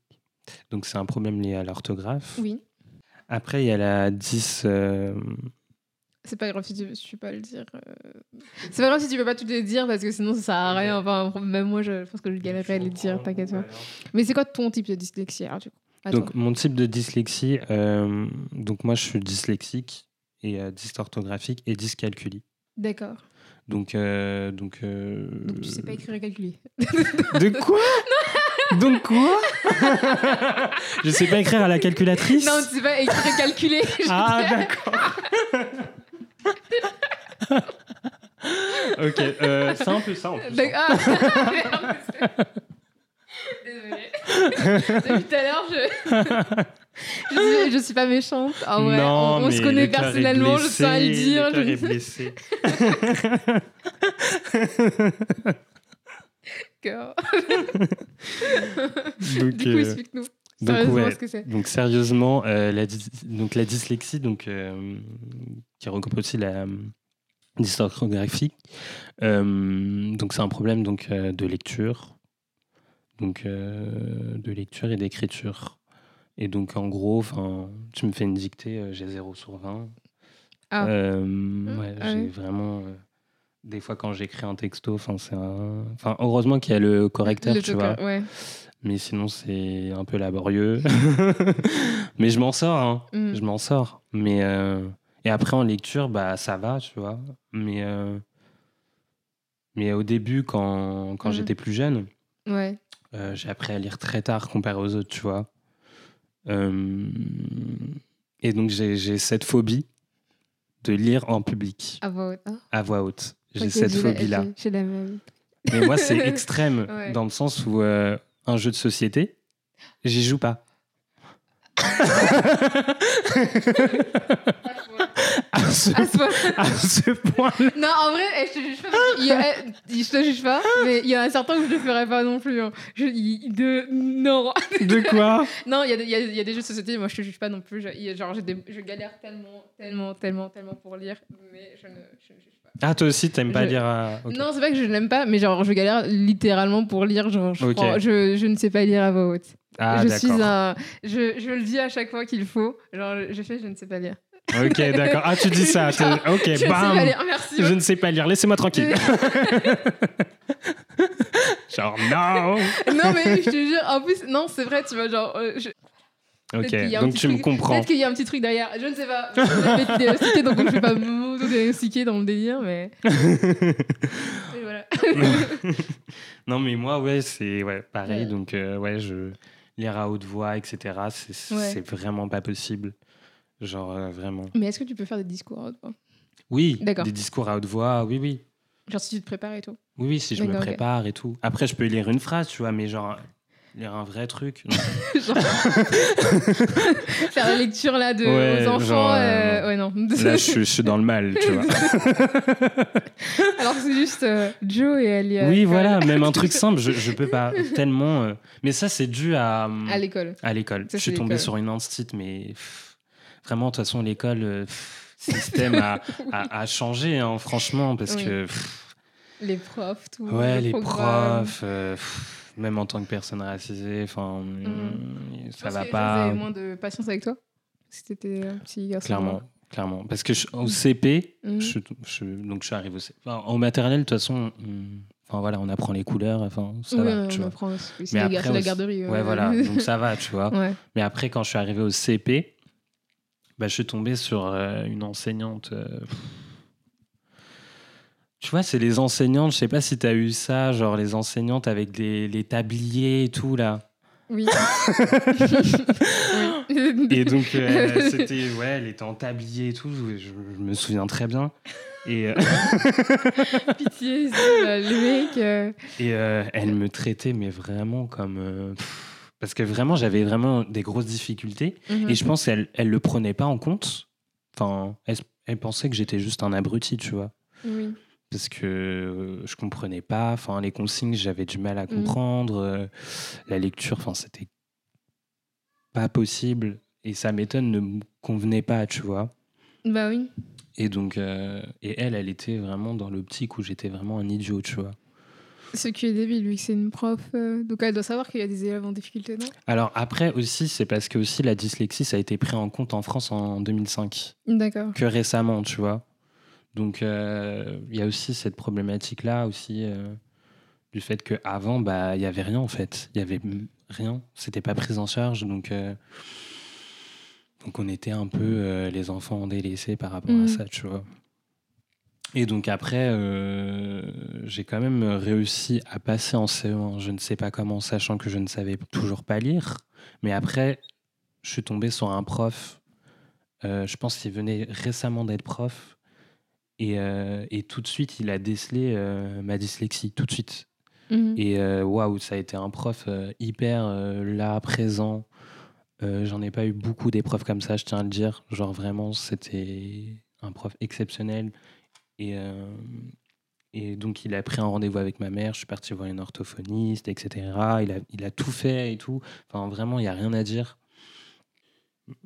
Donc c'est un problème lié à l'orthographe.
Oui.
Après, il y a la dys... euh,
C'est pas grave si tu, tu peux pas le dire. euh. C'est pas grave si tu peux pas tout le dire parce que sinon ça sert à rien. Enfin, même moi, je pense que je galérerais à le dire, t'inquiète pas. Mais c'est quoi ton type de dyslexie alors, du coup?
Donc mon type de dyslexie, euh, donc moi je suis dyslexique et euh, dysorthographique et dyscalculie.
D'accord.
Donc, euh, donc, euh,
Donc tu sais pas écrire et calculer.
De quoi? Donc quoi? Je sais pas écrire à la calculatrice?
Non, tu sais pas écrire et calculer.
Ah d'accord. ok, euh, c'est un peu ça en plus.
Ah, merde, c'est- Désolée. Depuis tout à l'heure, je... je, suis, je suis pas méchante. Vrai,
non,
on, on se connaît personnellement, je tiens à le dire.
Le
je-
blessé. Donc,
Du coup,
euh,
explique-nous.
Donc,
Sérieusement,
ouais.
ce que c'est.
donc sérieusement, euh, la, donc, la dyslexie, donc, euh, qui regroupe aussi la euh, dysorthographie, euh, donc c'est un problème donc, de lecture, donc de lecture et d'écriture. Et donc en gros, tu me fais une dictée, j'ai 0 sur 20.
Ah. Ah,
ouais,
ah
j'ai vraiment. des fois, quand j'écris un texto, enfin, c'est un. Enfin, heureusement qu'il y a le correcteur,
Le
tu
Joker,
vois.
Ouais.
Mais sinon, c'est un peu laborieux. Mais je m'en sors, hein.
Mm.
Je m'en sors. Mais. euh, Et après, en lecture, bah, ça va, tu vois. Mais. euh, Mais au début, quand, quand
Mm.
j'étais plus jeune,
Ouais.
euh, j'ai appris à lire très tard comparé aux autres, tu vois. Et donc, j'ai j'ai cette phobie de lire en public,
À voix haute. hein.
à voix haute. J'ai cette phobie-là.
la.
Mais moi, c'est extrême
Ouais.
dans le sens où un jeu de société, j'y joue pas. à ce,
À ce point-
à ce point-là.
Non, en vrai, eh, je te juge pas. qu'il y a- eh, je te juge pas, mais il y en a certains où je le ferais pas non plus. hein. Je, il- de, non.
De quoi?
Non, il y, a des- il y, a, il y a des jeux de société, moi je te juge pas non plus. Je, il genre, des- je galère tellement, tellement, tellement, tellement pour lire, mais je ne, je ne juge pas.
Ah, toi aussi, t'aimes pas
Je-
lire à... ok.
Non, c'est pas que je l'aime pas, mais genre, je galère littéralement pour lire. Genre, je,
Ok.
prends- je, je ne sais pas lire à voix haute.
Ah,
je suis un. Je, je le dis à chaque fois qu'il faut. Genre, je fais, je ne sais pas lire.
Ok, d'accord. Ah, tu dis ça.
Genre,
Ok,
je ne sais
bam.
pas lire, merci.
Je ne sais pas lire. Laissez-moi tranquille. Genre, non.
non, mais je te jure, en plus, non, c'est vrai, tu vois, genre. euh, je-
Ok, donc tu me comprends.
Peut-être qu'il y a un petit truc derrière. Je ne sais pas. Je donc je ne vais pas m'auto-diagnostiquer dans le délire, mais. Et voilà.
non, mais moi, ouais, c'est ouais, pareil. Donc, euh, ouais, je lire à haute voix, etc. C'est
Ouais.
vraiment pas possible. Genre, euh, vraiment.
Mais est-ce que tu peux faire des discours à haute voix?
Oui,
D'accord.
des discours à haute voix, oui, oui.
Genre si tu te prépares et tout.
Oui, oui, si je me prépare et tout. Après, je peux lire une phrase, tu vois, mais genre, lire un vrai truc.
Genre- faire la lecture là de,
Ouais,
aux enfants.
genre, euh,
euh, Ouais, non.
Là, je, suis- je suis dans le mal, tu vois.
Alors c'est juste euh, Joe et a-
Oui, voilà, même un truc simple, je, je peux pas tellement. euh, Mais ça, c'est dû à.
À l'école.
à l'école. Je suis tombé sur une instit, mais pff, vraiment, de toute façon, l'école, système a, a, a changé, hein, franchement, parce
Oui.
que pff,
Les profs, tout.
ouais,
le
les profs, pff, même en tant que personne racisée, enfin,
Je
ça va pas.
Moins de patience avec toi. Si t'étais un petit garçon.
Clairement, clairement, parce que je- au CP,
Mhm.
je, je- donc je suis arrivé au CP. Enfin, au maternel, de toute façon, on- enfin voilà, on apprend les couleurs, enfin ça
Oui,
va,
on
tu vois.
apprend.
Mais après
gar- la garderie.
Ouais, voilà, donc ça va, tu vois.
ouais.
Mais après, quand je suis arrivé au CP, bah, je suis tombé sur euh, une enseignante. euh. Tu vois, c'est les enseignantes, je sais pas si tu as eu ça, genre les enseignantes avec les, les tabliers et tout, là.
Oui. Oui.
Et donc, euh, c'était, ouais, elle était en tablier et tout, je, je me souviens très bien. Et, euh,
Pitié, c'est, les mecs. euh,
et euh, elle me traitait, mais vraiment comme. euh, parce que vraiment, j'avais vraiment des grosses difficultés.
mhm.
Et je pense qu'elle elle le prenait pas en compte. Enfin, elle, elle pensait que j'étais juste un abruti, tu vois.
Oui.
Parce que euh, je comprenais pas. Enfin, les consignes, j'avais du mal à
Mhm.
comprendre. euh, la lecture, enfin, c'était pas possible. Et sa méthode ne me convenait pas, tu vois.
Bah oui.
Et donc, euh, et elle, elle était vraiment dans l'optique où j'étais vraiment un idiot, tu vois.
Ce qui est débile, lui, que c'est une prof. euh, Donc elle doit savoir qu'il y a des élèves en difficulté, non?
Alors après aussi, c'est parce que aussi la dyslexie, ça a été pris en compte en France en 2005.
D'accord.
que récemment, tu vois. Donc, euh, il y a aussi cette problématique-là, aussi, euh, du fait qu'avant, bah, il n'y avait rien, en fait. Il n'y avait rien. C'était pas pris en charge. Donc, euh, donc on était un peu les enfants délaissés par rapport à ça, tu vois. Et donc après, euh, j'ai quand même réussi à passer en CE1. Je ne sais pas comment, sachant que je ne savais toujours pas lire. Mais après, je suis tombé sur un prof. euh, je pense qu'il venait récemment d'être prof. Et, euh, et tout de suite, il a décelé euh, ma dyslexie, tout de suite.
Mhm.
Et euh, waouh, ça a été un prof hyper là, présent. J'en ai pas eu beaucoup profs comme ça, je tiens à le dire. Genre vraiment, c'était un prof exceptionnel. Et, et donc, il a pris un rendez-vous avec ma mère. Je suis parti voir une orthophoniste, etc. Il a, il a tout fait et tout. Enfin, vraiment, il n'y a rien à dire.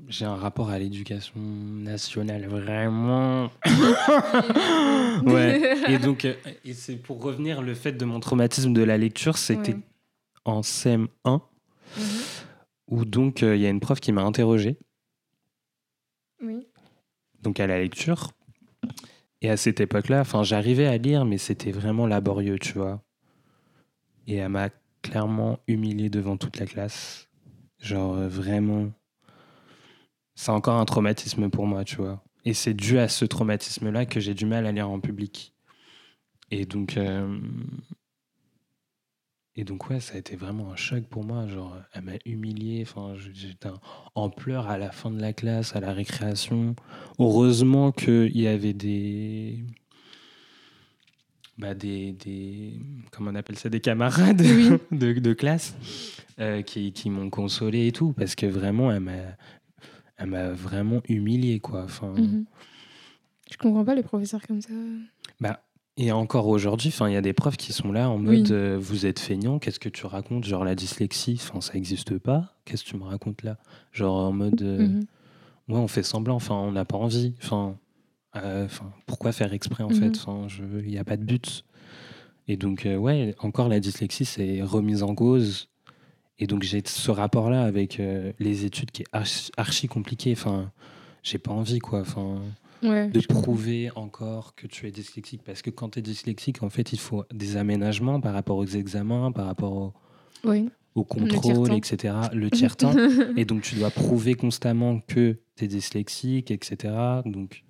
J'ai un rapport à l'éducation nationale, vraiment. ouais. Et donc, euh, et c'est pour revenir, le fait de mon traumatisme de la lecture, c'était
Ouais.
en CM1,
Mhm.
où donc euh, il y a une prof qui m'a interrogé,
Oui.
donc à la lecture. Et à cette époque-là, enfin, j'arrivais à lire, mais c'était vraiment laborieux, tu vois. Et elle m'a clairement humilié devant toute la classe. Genre, euh, vraiment. C'est encore un traumatisme pour moi, tu vois. Et c'est dû à ce traumatisme-là que j'ai du mal à lire en public. Et donc. euh, Et donc, ouais, ça a été vraiment un choc pour moi. Genre, elle m'a humilié. Enfin, j'étais en- pleurs à la fin de la classe, à la récréation. Heureusement qu'il y avait des. Bah, des, des. Comment on appelle ça Des camarades de, de classe euh, qui, qui m'ont consolé et tout. Parce que vraiment, elle m'a. Elle m'a vraiment humilié, quoi. Enfin,
Mhm. Je comprends pas les professeurs comme ça.
bah, et encore aujourd'hui, il y a des profs qui sont là en
Oui.
mode euh, vous êtes feignant, qu'est-ce que tu racontes? Genre la dyslexie, ça n'existe pas. Qu'est-ce que tu me racontes là? Genre en mode euh,
Mhm.
ouais, on fait semblant, enfin, on n'a pas envie. Enfin, euh, pourquoi faire exprès en
Mhm.
fait Enfin, je- il n'y a pas de but. Et donc, euh, ouais, encore la dyslexie, c'est remise en cause. Et donc, j'ai ce rapport-là avec euh, les études qui est archi, archi compliqué. Enfin, j'ai pas envie, quoi. Enfin
Ouais.
de prouver encore que tu es dyslexique. Parce que quand tu es dyslexique, en fait, il faut des aménagements par rapport aux examens, par rapport au-
Oui.
au contrôle, etc. Le tiers-temps. et donc, tu dois prouver constamment que tu es dyslexique, etc. Donc,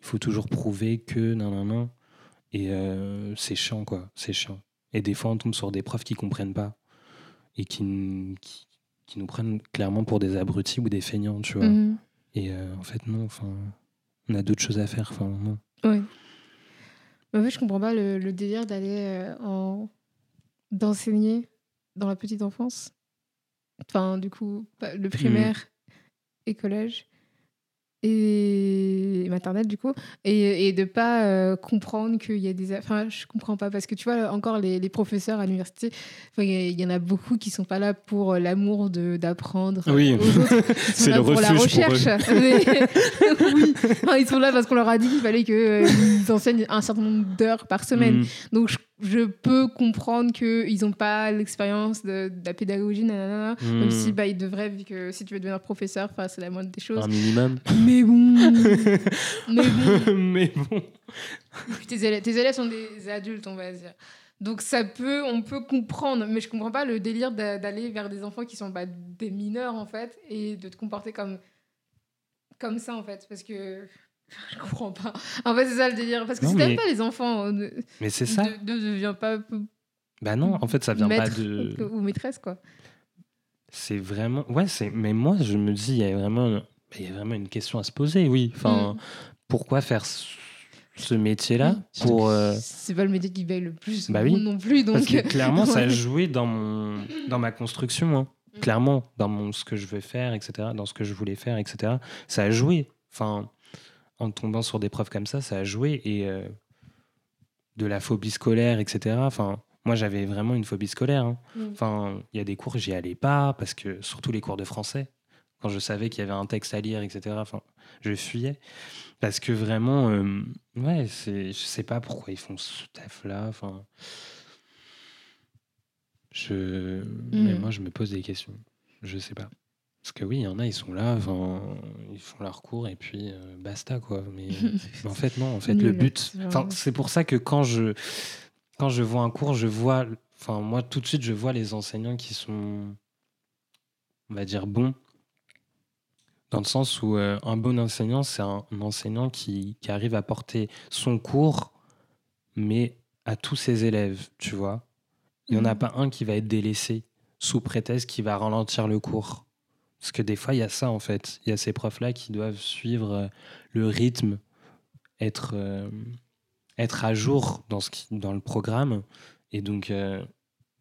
il faut toujours prouver que non, non, non. Et euh, c'est chiant, quoi. C'est chiant. Et des fois, on tombe sur des profs qui comprennent pas et qui, qui, nous prennent clairement pour des abrutis ou des feignants, tu vois.
Mhm.
Et euh, en fait, non, enfin, on a d'autres choses à faire. Enfin, non.
Ouais. Mais en fait, je comprends pas le, le délire d'aller euh, en d'enseigner dans la petite enfance. Enfin, du coup, le primaire et collège et maternelle du coup et, et de pas euh, comprendre qu'il y a des enfin je comprends pas parce que tu vois encore les, les professeurs à l'université il y, en a beaucoup qui sont pas là pour euh, l'amour de d'apprendre
Oui. C'est le
pour la
pour
recherche. Mais- oui. Enfin, ils sont là parce qu'on leur a dit qu'il fallait qu'ils enseignent un certain nombre d'heures par semaine.
Mm.
donc je, je peux comprendre qu'ils n'ont pas l'expérience de, de la pédagogie, nanana, même si bah, ils devraient, vu que si tu veux devenir professeur, c'est la moindre des choses.
Un minimum.
Mais bon, mais bon,
Mais bon.
Puis tes élèves, tes élèves sont des adultes, on va dire. Donc ça peut, on peut comprendre, mais je comprends pas le délire d'a- d'aller vers des enfants qui sont bah, des mineurs en fait et de te comporter comme comme ça en fait, parce que je comprends pas. En fait c'est ça le délire, parce que
Non,
si t'aimes
mais-
pas les enfants, ne,
Mais c'est ça.
ne- ne deviens pas
Bah non, en fait, ça vient
maître
pas de.
ou maîtresse quoi.
C'est vraiment. Ouais, c'est. Mais moi, je me dis, il y a vraiment, il y a vraiment une question à se poser, oui. Enfin,
Mm.
pourquoi faire ce métier-là
Oui,
pour. euh,
C'est pas le métier qui paye le plus
Bah oui.
non plus, donc
Parce que clairement, ça a joué dans, mon, dans ma construction. hein.
Mm.
Clairement, dans mon, ce que je veux faire, etc. Dans ce que je voulais faire, etc. Ça a joué. Enfin, en tombant sur des preuves comme ça, ça a joué. Et euh, de la phobie scolaire, etc. Enfin, moi, j'avais vraiment une phobie scolaire. hein.
Mm.
Enfin, il y a des cours, j'y allais pas, parce que surtout les cours de français, quand je savais qu'il y avait un texte à lire, etc. Enfin, je fuyais. Parce que vraiment, euh, ouais, c'est, je sais pas pourquoi ils font ce taf-là. Enfin, je, mais
Mm.
moi, je me pose des questions. Je sais pas. Parce que oui, il y en a, ils sont là, ils font leur cours et puis euh, basta, quoi. Mais, mais en fait, non, en fait, le but.
c'est
pour ça que quand je, quand je vois un cours, je vois. Enfin, moi, tout de suite, je vois les enseignants qui sont, on va dire, bons. Dans le sens où euh, un bon enseignant, c'est un, un enseignant qui, qui arrive à porter son cours, mais à tous ses élèves, tu vois. Il n'y en a
Mhm.
pas un qui va être délaissé sous prétexte qu'il va ralentir le cours. Parce que des fois, il y a ça, en fait. Il y a ces profs-là qui doivent suivre euh, le rythme, être, euh, être à jour dans, ce qui, dans le programme. Et donc, euh,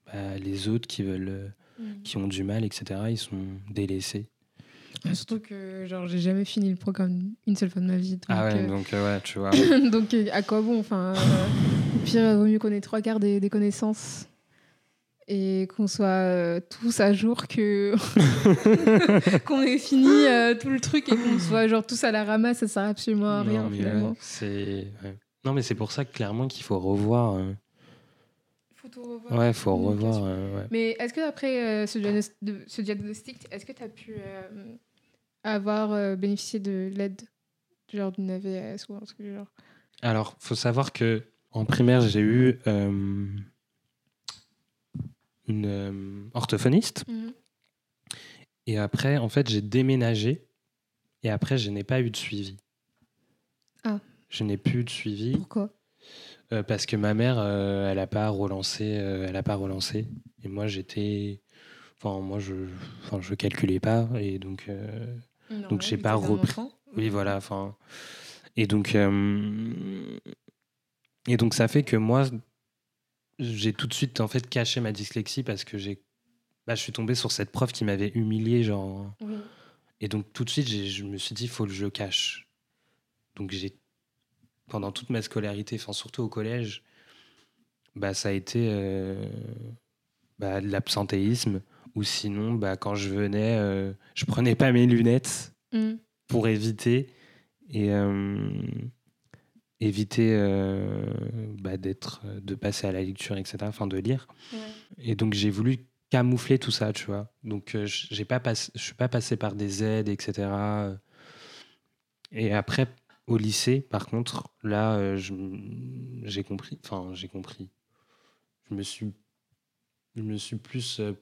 bah, les autres qui, veulent,
Mm.
qui ont du mal, etc., ils sont délaissés.
Surtout que genre j'ai jamais fini le programme une seule fois de ma vie. Donc,
ah ouais,
euh,
donc euh, ouais, tu vois.
donc à quoi bon Enfin, euh, au pire, il vaut mieux qu'on ait trois quarts des, des connaissances et qu'on soit euh, tous à jour que qu'on ait fini euh, tout le truc et qu'on soit genre tous à la ramasse. Ça sert absolument à rien
Non, mais
finalement.
ouais, c'est ouais. non, mais c'est pour ça que clairement qu'il faut revoir. euh,
Faut tout revoir.
Ouais, faut revoir. euh, ouais.
Mais est-ce que après euh, ce, diagnostic, est-ce que tu as pu euh, avoir euh, bénéficié de l'aide genre d'une AVS ou un truc du genre?
Alors, faut savoir que en primaire, j'ai eu euh, une euh, orthophoniste. Et après, en fait, j'ai déménagé. Et après, je n'ai pas eu de suivi.
Ah.
Je n'ai plus de suivi
Pourquoi?
Euh, parce que ma mère, euh, elle n'a pas relancé. elle a pas relancé. Et moi, j'étais. Enfin, moi, je, enfin, je calculais pas. Et donc, euh, Donc, j'ai pas repris. oui, voilà. Enfin, et donc, et donc, ça fait que moi, j'ai tout de suite en fait caché ma dyslexie parce que j'ai, bah, je suis tombé sur cette prof qui m'avait humilié, genre.
Oui.
Et donc tout de suite, je me suis dit, faut que je cache. Donc j'ai, pendant toute ma scolarité, enfin surtout au collège, bah ça a été euh, bah, de l'absentéisme. Ou sinon, bah, quand je venais, euh, je prenais pas mes lunettes
Mm.
pour éviter et euh, éviter euh, bah, d'être, de passer à la lecture, etc. Enfin de lire. Et donc j'ai voulu camoufler tout ça, tu vois. Donc euh, j'ai pas passé, je suis pas passé par des aides, etc. Et après au lycée, par contre, là, euh, j'ai compris. Enfin, j'ai compris. Je me suis, je me suis plus euh,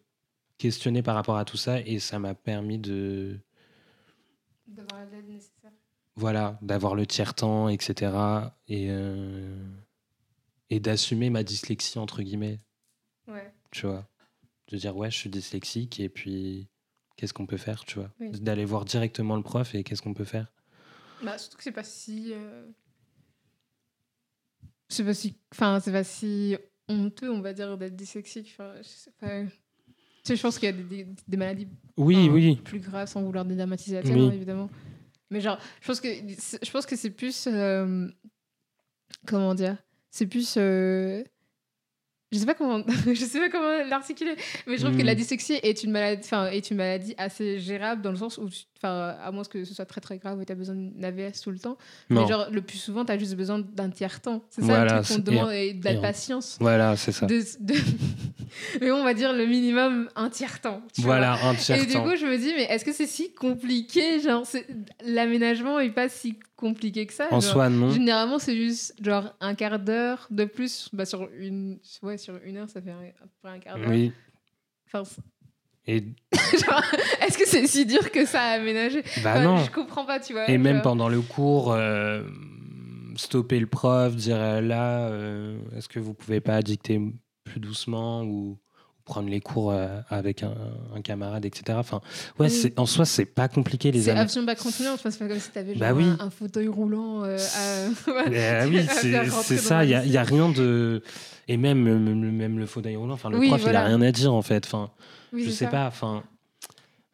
questionné par rapport à tout ça et ça m'a permis de.
D'avoir l'aide nécessaire.
Voilà, d'avoir le tiers-temps, etc. Et, euh, et d'assumer ma dyslexie, entre guillemets.
Ouais.
Tu vois. De dire, ouais, je suis dyslexique et puis qu'est-ce qu'on peut faire, tu vois.
Oui.
D'aller voir directement le prof et qu'est-ce qu'on peut faire.
Bah, surtout que c'est pas si. euh, C'est pas si. Enfin, c'est pas si honteux, on va dire, d'être dyslexique. Enfin, je sais pas. Tu sais, je pense qu'il y a des, des- des maladies
Oui,
enfin,
oui.
plus graves sans vouloir dédramatiser la
Oui.
hein, évidemment. Mais genre, je pense que je pense que c'est plus. euh, comment dire? C'est plus. euh, je sais pas comment, je sais pas comment l'articuler, mais je trouve que la dyslexie est une maladie, enfin est une maladie assez gérable dans le sens où, enfin à moins que ce soit très très grave où tu as besoin d'une AVS tout le temps,
Non.
mais genre le plus souvent tu as juste besoin d'un tiers temps. C'est ça
Voilà,
le truc qu'on te
c'est-
demande et de la
et en-
patience.
Voilà, c'est ça.
De, de- mais on va dire le minimum un tiers temps. tu vois.
Voilà, un
Et
tiers
du
temps.
coup, je me dis, mais est-ce que c'est si compliqué Genre, l'aménagement est pas si compliqué que ça.
En
genre.
soi, non.
Généralement, c'est juste genre un quart d'heure de plus. Bah, sur, une... Ouais, sur une heure, ça fait un- un quart d'heure.
Oui.
Enfin,
Et
est-ce que c'est si dur que ça à aménager?
Bah
Enfin,
non.
Je comprends pas, tu vois.
Et même
vois.
pendant le cours, euh, stopper le prof, dire euh, là, euh, est-ce que vous pouvez pas dicter plus doucement ou prendre les cours euh, avec un, un camarade, etc. Enfin, ouais,
Oui.
c'est en soi, c'est pas compliqué les
C'est. Action Back Continuum, enfin, c'est pas comme si t'avais
Bah
genre
oui.
un, un fauteuil roulant euh, à...
Eh oui, c'est c'est ça. Il y, a- rien de et même même, même le fauteuil roulant. Enfin, le
Oui,
prof, il a rien à dire en fait. Enfin, je
c'est
sais
ça.
pas. Enfin,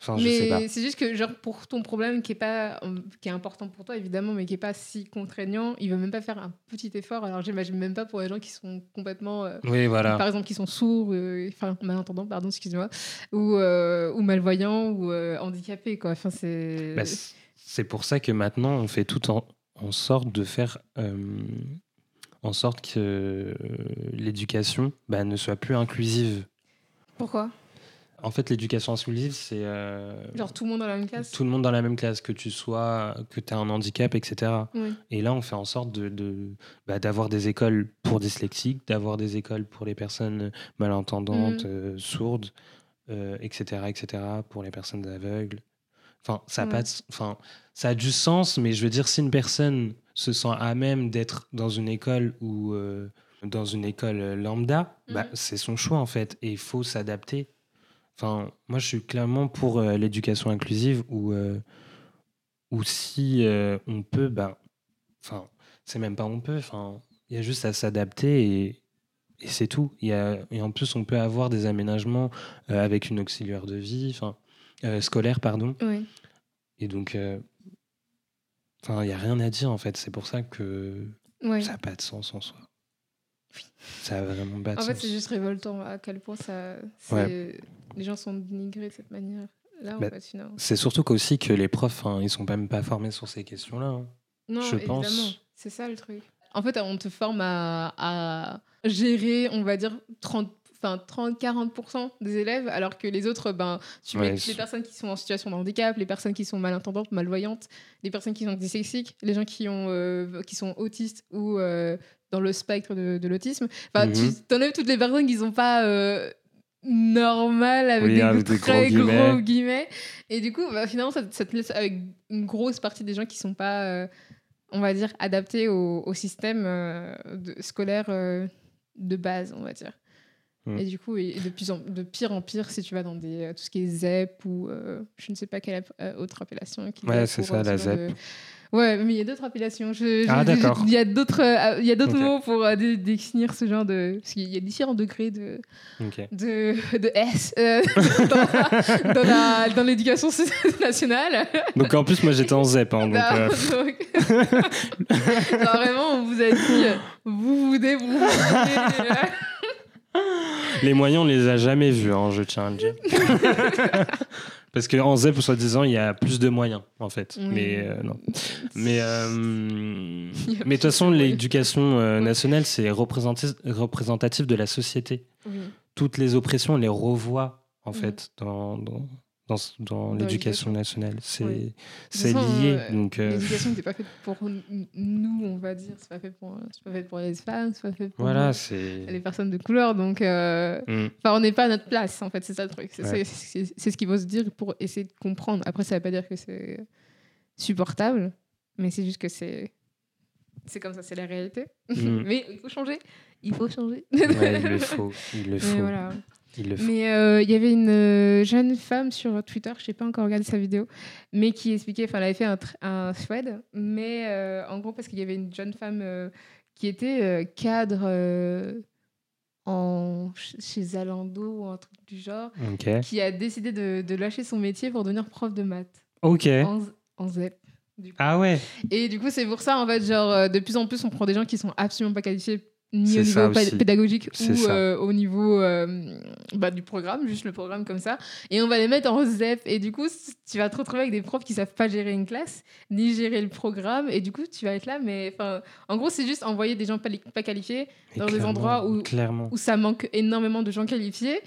enfin.
Mais c'est juste que, genre, pour ton problème qui est, pas, euh, qui est important pour toi, évidemment, mais qui est pas si contraignant, il veut même pas faire un petit effort. Alors, j'imagine même pas pour les gens qui sont complètement. euh,
Oui, voilà.
Par exemple, qui sont sourds, euh, enfin, malentendants, pardon, excusez-moi, ou, euh, ou malvoyants, ou handicapés, quoi. Enfin, c'est.
Bah, c'est pour ça que maintenant, on fait tout en, en sorte de faire en sorte que l'éducation bah, ne soit plus inclusive.
Pourquoi?
En fait, l'éducation inclusive, c'est euh,
Genre, tout le monde dans la même classe
tout le monde dans la même classe, que tu sois, que tu as un handicap, etc.
Oui.
Et là, on fait en sorte de, de- bah, d'avoir des écoles pour dyslexiques, d'avoir des écoles pour les personnes malentendantes,
Mhm.
euh, sourdes, euh, etc., etc., pour les personnes aveugles. Enfin, ça a
Ouais.
pas de- enfin, ça a du sens, mais je veux dire, si une personne se sent à même d'être dans une école ou dans une école lambda, bah,
Mhm.
c'est son choix en fait, et il faut s'adapter. Enfin, moi, je suis clairement pour euh, l'éducation inclusive où, euh, où si euh, on peut, bah, enfin, c'est même pas on peut, enfin, il y a juste à s'adapter et, et c'est tout. Y a, et en plus, on peut avoir des aménagements euh, avec une auxiliaire de vie, enfin, scolaire, pardon.
Oui.
Et donc, enfin, il y a rien à dire en fait. C'est pour ça que ça n'a pas de sens en soi. Ça a vraiment pas de
En fait,
sens.
c'est juste révoltant à quel point ça. c'est- Les gens sont dénigrés de cette manière. Là, en
Bah,
fait.
C'est surtout qu'aussi que les profs, hein, ils sont même pas formés sur ces questions-là. hein.
Non,
je
évidemment.
pense.
C'est ça le truc. En fait, on te forme à, à gérer, on va dire, 30, enfin, 30-40% des élèves, alors que les autres, ben, tu mets les personnes qui sont en situation de handicap, les personnes qui sont malentendantes, malvoyantes, les personnes qui sont dyslexiques, les gens qui, ont, euh, qui sont autistes ou euh, dans le spectre de, de l'autisme. Enfin,
Mhm.
tu enlèves toutes les personnes qui sont pas euh, normales avec
Oui,
des,
avec des
très
gros
gros
guillemets.
Et du coup, bah, finalement, ça, ça te laisse avec une grosse partie des gens qui sont pas, euh, on va dire, adaptés au, au système euh, de- scolaire euh, de base, on va dire.
Mm.
Et du coup, et, de, plus en- de pire en pire si tu vas dans des, tout ce qui est ZEP ou je ne sais pas quelle autre appellation. a
Ouais, c'est ça, la ZEP.
de- Ouais, mais il y a d'autres appellations. Je- je-
Ah, d'accord.
Il y a d'autres, euh, il y a d'autres mots pour euh, dé- définir ce genre de. Parce qu'il y a différents degrés de, de, de S euh, dans, dans la- dans l'éducation nationale.
Donc en plus, moi j'étais en ZEP. hein, donc,
Bah,
euh,
donc- Genre, vraiment, on vous a dit, vous vous débrouillez.
les moyens, on les a jamais vus, hein, je tiens à le dire. Parce qu'en ZEP, soi-disant, il y a plus de moyens, en fait.
Oui.
Mais euh, non. Mais euh, mais de toute façon, l'éducation euh, nationale, c'est représentatif, de la société. Toutes les oppressions, on les revoit, en
Mhm.
fait, dans, dans, dans, dans l'éducation nationale. C'est
Oui.
lié.
euh,
donc, euh,
L'éducation n'était pas faite pour nous, on va dire. C'est pas fait pour, pas fait pour les femmes, c'est pas fait pour
voilà,
les personnes de couleur. Donc, euh,
Mm.
enfin, on n'est pas à notre place, en fait. C'est ça le truc. C'est
Ouais.
ce qu'il faut se dire pour essayer de comprendre. Après, ça veut pas dire que c'est supportable, mais c'est juste que c'est c'est comme ça, c'est la réalité.
Mm.
mais il faut changer. Il faut changer.
Ouais, il le faut. Il le
Mais
faut.
voilà.
Le.
Mais euh, il y avait une euh, jeune femme sur Twitter, je n'ai pas encore regardé sa vidéo, mais qui expliquait, enfin, elle avait fait un, un thread, mais euh, en gros, parce qu'il y avait une jeune femme euh, qui était cadre en, chez Zalando ou un truc du genre, qui a décidé de, de lâcher son métier pour devenir prof de maths
Ok.
en, en ZEP. du coup.
Ah ouais.
Et du coup, c'est pour ça, en fait, genre, de plus en plus, on prend des gens qui sont absolument pas qualifiés ni
C'est
au niveau pédagogique ou euh, au niveau euh, bah, du programme, juste le programme comme ça. Et on va les mettre en ZEP. Et du coup, tu vas te retrouver avec des profs qui savent pas gérer une classe, ni gérer le programme. Et du coup, tu vas être là. Mais en gros, c'est juste envoyer des gens pas, li- pas qualifiés Dans des endroits où-
Clairement.
où ça manque énormément de gens qualifiés.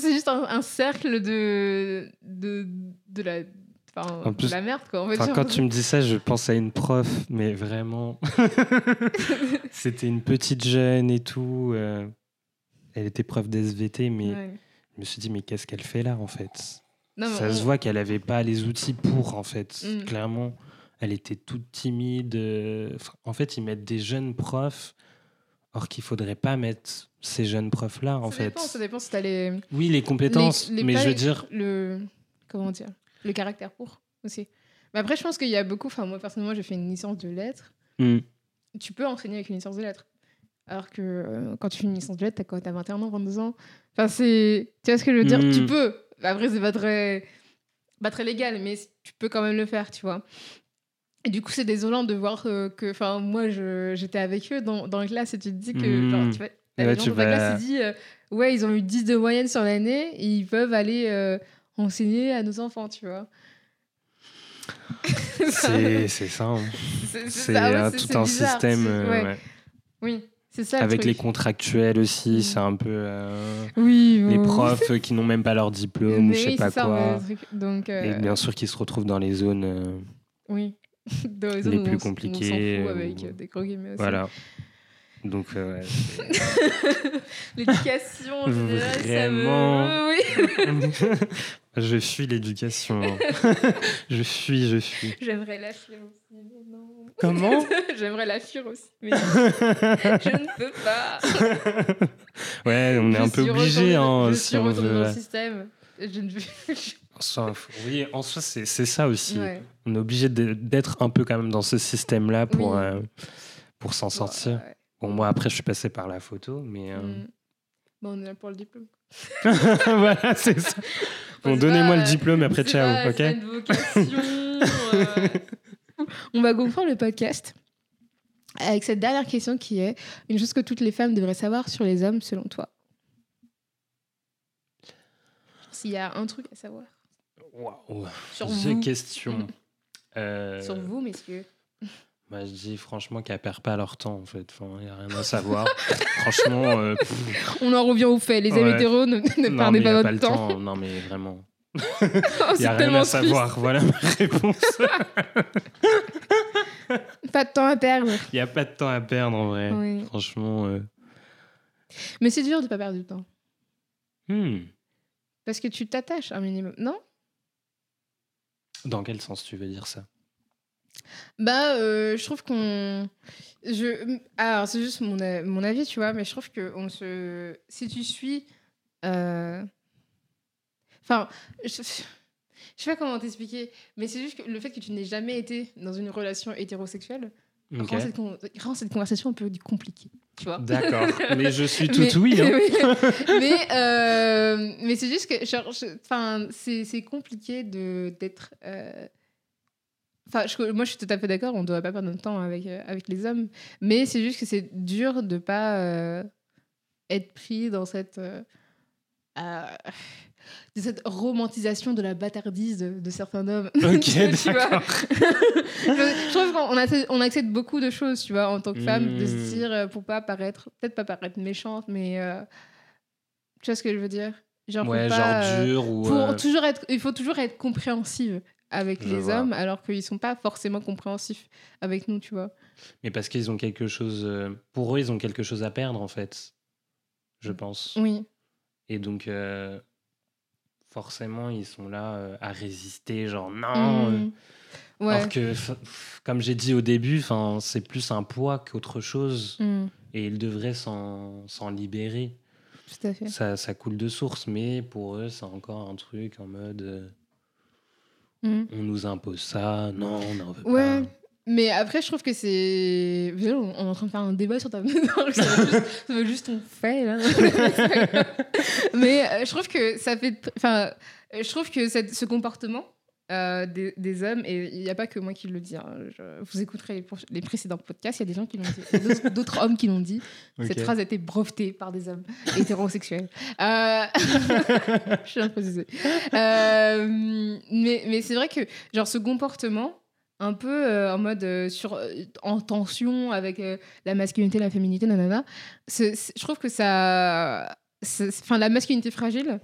C'est juste un, un cercle de, de, de la. Enfin,
En plus-
la merde, quoi. En fait,
Enfin,
genre.
quand tu me dis ça, je pense à une prof, mais vraiment. C'était une petite jeune et tout. euh, Elle était prof d'SVT, mais
Ouais.
je me suis dit, mais qu'est-ce qu'elle fait là, en fait?
Non,
Ça
on-
se voit qu'elle avait pas les outils pour, en fait.
Mm.
Clairement, elle était toute timide. euh, En fait, ils mettent des jeunes profs, or qu'il faudrait pas mettre ces jeunes profs-là, en
ça
fait.
dépend, ça dépend si t'as les.
Oui, les compétences,
les- les
mais
pas
je veux dire,
le comment dire? Le caractère pour aussi. Mais après je pense qu'il y a beaucoup enfin moi personnellement j'ai fait une licence de lettres.
Hmm,
tu peux enseigner avec une licence de lettres. Alors que euh, quand tu fais une licence de lettres t'as quoi? T'as 21 ans 22 ans? Enfin c'est tu vois ce que je veux dire?
Mm.
tu peux. Après c'est pas très pas très légal mais tu peux quand même le faire tu vois. Et du coup c'est désolant de voir euh, que enfin moi j'étais avec eux dans, dans la classe et tu te dis que
Mm.
genre tu vas t'as
Ouais, tu vas-
classe euh, ouais ils ont eu 10 de moyenne sur l'année et ils peuvent aller enseigner à nos enfants tu vois
c'est ça. hein.
C'est- ouais,
tout un
bizarre,
système. euh,
ouais.
ouais.
Oui, c'est ça. le
Avec les contractuels aussi, c'est un peu. euh,
Oui,
les
bon.
profs qui n'ont même pas leur diplôme ou
Mais
je sais
oui,
pas
ça,
quoi.
Donc, euh,
Et bien sûr qu'ils se retrouvent dans les zones. euh,
oui. Dans les,
les
zones où
plus
on
compliquées,
On s'en fout
ou-
avec euh, des gros guillemets aussi.
voilà. Donc, euh, ouais,
L'éducation, en général, ça me-
Vraiment.
Oui.
je fuis l'éducation. je fuis, je fuis.
J'aimerais la fuir aussi, mais non.
Comment
J'aimerais la fuir aussi, mais je ne peux pas.
Ouais, on est
Je
un peu
suis
obligé hein,
je
si
suis
on veut.
dans le
ouais.
système. Je ne veux
En soi, faut- oui, en soi, c'est ça aussi.
Ouais.
On est obligé d'être un peu quand même dans ce système-là pour,
Oui.
euh, pour s'en sortir.
Ouais.
Bon, moi, après, je suis passé par la photo, mais. euh,
Mm. Bon, on est là pour le diplôme.
voilà, c'est ça. Bon, donnez-moi le diplôme, après, ciao,
pas-
ok
une vocation. euh. On va conclure le podcast avec cette dernière question qui est une chose que toutes les femmes devraient savoir sur les hommes selon toi. S'il y a un truc à savoir
Waouh,
sur
The
vous,
question. Euh,
sur vous, messieurs.
Moi, je dis franchement qu'elles perdent pas leur temps, en fait. Il n'y a rien à savoir. franchement, euh,
On en revient au fait. Les
Ouais.
hétéros ne, ne perdez pas votre temps.
temps. Non, mais vraiment.
Oh,
Il n'y
c'est
a rien à
triste.
savoir. Voilà ma réponse.
Pas de temps à perdre.
Il n'y a pas de temps à perdre, en vrai.
Oui.
Franchement. euh,
Mais c'est dur de pas perdre du temps.
hmm.
Parce que tu t'attaches un minimum. Non?
Dans quel sens tu veux dire ça?
Bah, euh, je trouve qu'on. Je... Alors, c'est juste mon, a- mon avis, tu vois, mais je trouve que on se... si tu suis. euh, Enfin, je... je sais pas comment t'expliquer, mais c'est juste que le fait que tu n'aies jamais été dans une relation hétérosexuelle rend, cette con- rend cette conversation un peu compliquée, tu vois.
D'accord. Mais je suis tout
Mais-
oui. hein.
mais euh, mais c'est juste que genre, je- enfin c'est compliqué d'être enfin je- moi je suis tout à fait d'accord on ne devrait pas perdre notre temps avec euh, avec les hommes. Mais c'est juste que c'est dur de pas euh, être pris dans cette euh, euh, de cette romantisation de la bâtardise de, de certains hommes.
Ok,
Tu vois
d'accord.
je, je trouve qu'on accepte, on accepte beaucoup de choses, tu vois, en tant que femme, de se dire, euh, pour pas paraître, peut-être pas paraître méchante, mais tu vois ce que je veux dire? Genre, faut
Ouais,
pas,
genre dur ou.
pour toujours être, il faut toujours être compréhensive avec
Je
les
vois.
hommes, alors qu'ils sont pas forcément compréhensifs avec nous, tu vois.
Mais parce qu'ils ont quelque chose. euh, Pour eux, ils ont quelque chose à perdre, en fait. Je pense.
Oui.
Et donc, euh, forcément, ils sont là euh, à résister, genre non. euh,
Mm. Ouais.
Alors que, comme j'ai dit au début, c'est plus un poids qu'autre chose.
Mm.
Et ils devraient s'en s'en libérer.
Tout à fait.
Ça, ça coule de source, mais pour eux, c'est encore un truc en mode
Mm.
on nous impose ça, non, on n'en veut
Ouais.
pas.
Mais après, je trouve que c'est. On est en train de faire un débat sur ta ça va juste, ça juste ton fait, là. Mais euh, je trouve que ça fait. Enfin, je trouve que cette- ce comportement euh, des, des hommes, et il n'y a pas que moi qui le dis, hein, je- vous écouterez les, précédents podcasts, il y a des gens qui l'ont dit, d'autres- hommes qui l'ont dit. Cette
Ok.
phrase a été brevetée par des hommes hétérosexuels. Euh, je suis un peu. Euh, mais mais c'est vrai que genre ce comportement un peu euh, en mode sur en tension avec la masculinité la féminité nanana je trouve que ça enfin la masculinité fragile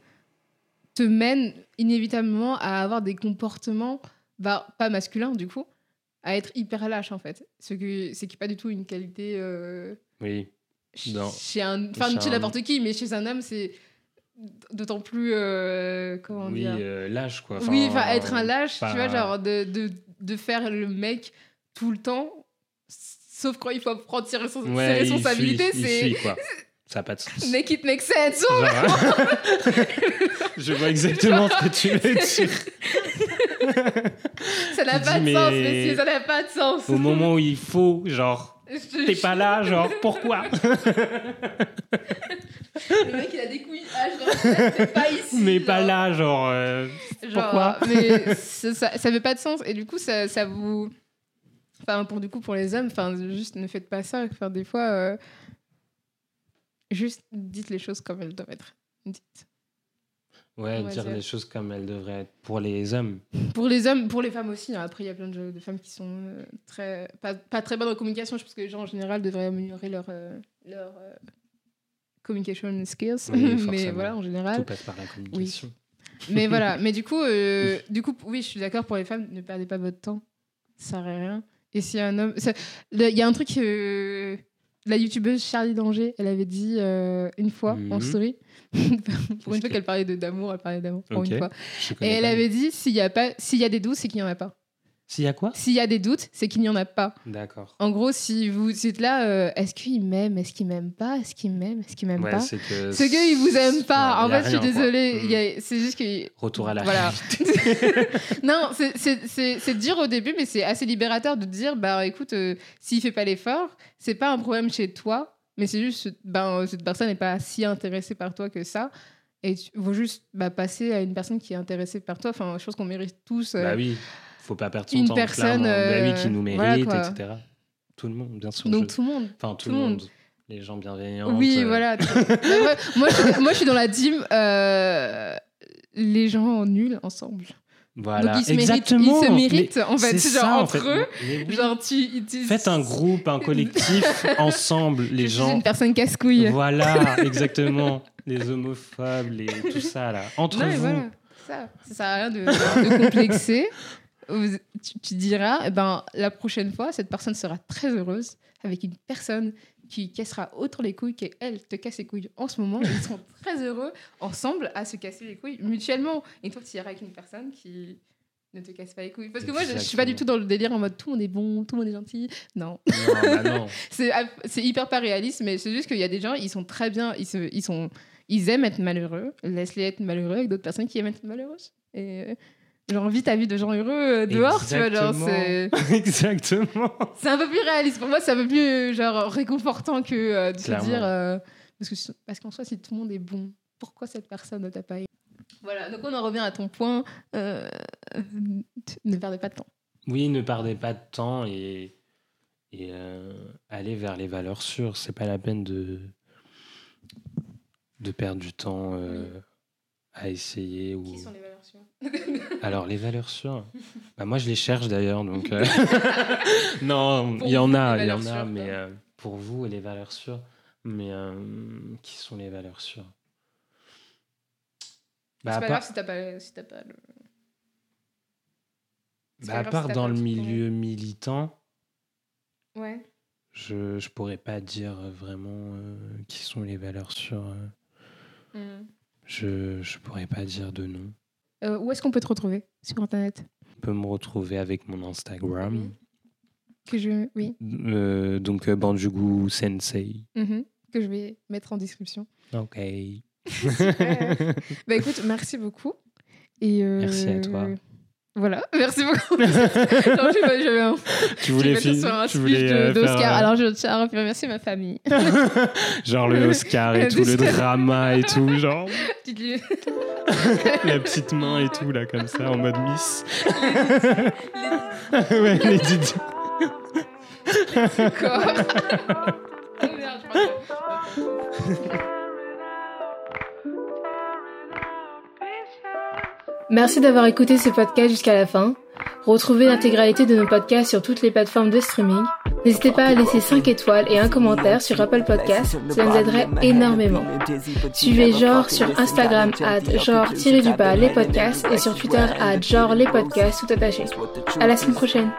te mène inévitablement à avoir des comportements bah, pas masculins du coup à être hyper lâche en fait ce qui est pas du tout une qualité euh,
Oui, Non.
chez un enfin
Chez un-
n'importe qui mais chez un homme c'est d'autant plus euh, comment
oui,
dire
euh, lâche quoi.
oui enfin être un lâche
pas-
tu vois genre de, de, de faire le mec tout le temps sauf quand il faut prendre ses,
Ouais,
responsabilités c'est.
Ça n'a pas de sens.
make it make sense
Genre, je vois exactement ce que tu veux dire.
ça n'a pas
dis,
de sens
mais-
messieurs ça n'a pas de sens
Au moment où il faut, genre, t'es pas là, genre, pourquoi?
Le mec il a des couilles ah, genre, t'es pas ici
Mais
genre.
pas là, genre. euh,
Genre,
Pourquoi?
mais ça, ça, ça fait pas de sens et du coup ça, ça vous enfin pour du coup pour les hommes enfin juste ne faites pas ça enfin des fois euh, juste dites les choses comme elles doivent être. Dites.
Ouais, dire les choses comme elles devraient être pour les hommes.
pour les hommes pour les femmes aussi hein. après il y a plein de, de femmes qui sont euh, très pas, pas très bonnes en communication. Je pense que les gens en général devraient améliorer leur euh, leur euh, communication skills.
Oui,
mais voilà en
Tout
général
passe par la communication.
mais voilà. Mais du coup du coup oui je suis d'accord pour les femmes ne perdez pas votre temps. Ça sert à rien. Et si un homme il y a un truc la youtubeuse Charlie Danger elle avait dit euh, une fois en
Mhm.
story pour une fois
que-
qu'elle parlait d'amour elle parlait d'amour pour une fois. Et elle avait dit s'il y a pas s'il y a des doutes c'est qu'il y en a pas
S'il y a quoi
s'il y a des doutes c'est qu'il n'y en a pas
D'accord.
en gros si vous êtes là euh, est-ce qu'il m'aime est-ce qu'il m'aime pas est-ce qu'il m'aime est-ce qu'il m'aime
Ouais,
pas
c'est que.
ce gars il vous aime pas
Non,
en fait je suis désolée
Mm.
il y a- c'est juste que
Retour à la
Voilà.
réalité.
non, c'est- c'est c'est- c'est dur au début, mais c'est assez libérateur de dire, bah écoute, euh, s'il fait pas l'effort, c'est pas un problème chez toi, mais c'est juste, ben cette personne n'est pas si intéressée par toi que ça, et tu faut juste bah, passer à une personne qui est intéressée par toi. Enfin, je pense qu'on mérite tous. euh,
Bah oui, faut pas perdre son
une
temps.
personne.
Bah oui,
euh,
qui nous mérite, etc. Tout le monde, bien sûr.
donc
je-
tout le monde.
Enfin, tout,
tout
le monde.
monde.
Les gens bienveillants.
Oui,
euh,
voilà. Bah, moi, je, moi, je suis dans la team. euh, les gens nuls ensemble.
Voilà,
Donc ils se
exactement.
méritent, ils se
Mais
méritent en fait,
c'est
genre
ça, en
entre
fait.
eux.
Oui.
Genre tu, tu-
Faites un groupe, un collectif, ensemble, les
je suis
gens.
une personne casse-couille.
Voilà, exactement. Les homophobes, les... tout ça, là. Entre
Non,
vous.
voilà, ça, ça sert à rien de, de complexer. Tu, tu diras, eh ben, la prochaine fois, cette personne sera très heureuse avec une personne qui cassera autant les couilles qu'elle te casse les couilles en ce moment. Ils seront très heureux ensemble à se casser les couilles mutuellement. Et toi, tu iras avec une personne qui ne te casse pas les couilles. Parce que moi, je, je suis pas du tout dans le délire en mode tout le monde est bon, tout le monde est gentil. Non.
Non, bah non.
c'est c'est hyper pas réaliste mais c'est juste qu'il y a des gens ils sont très bien ils se, ils sont ils aiment être malheureux laisse-les être malheureux avec d'autres personnes qui aiment être malheureuses et euh, genre envie ta vie de gens heureux euh, dehors tu vois genre
Exactement.
c'est
Exactement.
c'est un peu plus réaliste pour moi c'est un peu plus euh, genre réconfortant que euh, de
Clairement.
se dire euh, parce que parce qu'en soi si tout le monde est bon pourquoi cette personne ne t'a pas aimé? Voilà donc on en revient à ton point euh, ne perdez pas de temps
Oui, ne perdez pas de temps et, et allez vers les valeurs sûres. C'est pas la peine de, de perdre du temps à essayer. Ou...
qui sont les valeurs sûres
Alors, les valeurs sûres, bah, moi je les cherche d'ailleurs. Donc, euh, non, il y en a, il y en a, mais euh, pour vous, les valeurs sûres. Mais euh, qui sont les valeurs sûres? Bah,
c'est pas
part,
grave si t'as pas, si t'as pas le.
Bah, à part
si
dans le
ton-
milieu militant,
Ouais.
je je pourrais pas dire vraiment qui sont les valeurs sûres.
Mhm.
Je je pourrais pas dire de nom.
Euh, où est-ce qu'on peut te retrouver sur internet?
On peut me retrouver avec mon Instagram.
Oui. Que je, oui,
Euh, donc euh, Banjugu Sensei.
Mhm. que je vais mettre en description.
Ok.
Bah écoute, merci beaucoup. Et euh,
Merci à toi.
Voilà, merci beaucoup. Non, j'avais un,
tu voulais fin-
sur un
tu voulais euh, faire, euh,
Alors je tiens à remercier ma famille.
genre le Oscar et tout, le drama et tout, genre la petite main et tout là comme ça en mode Miss. ouais, les Didi.
Oh merde, je crois que- Merci d'avoir écouté ce podcast jusqu'à la fin. Retrouvez l'intégralité de nos podcasts sur toutes les plateformes de streaming. N'hésitez pas à laisser 5 étoiles et un commentaire sur Apple Podcasts, cela nous aiderait énormément. Suivez Genre sur Instagram at genre-du-bas les podcasts et sur Twitter à genre les podcasts tout attaché. À la semaine prochaine.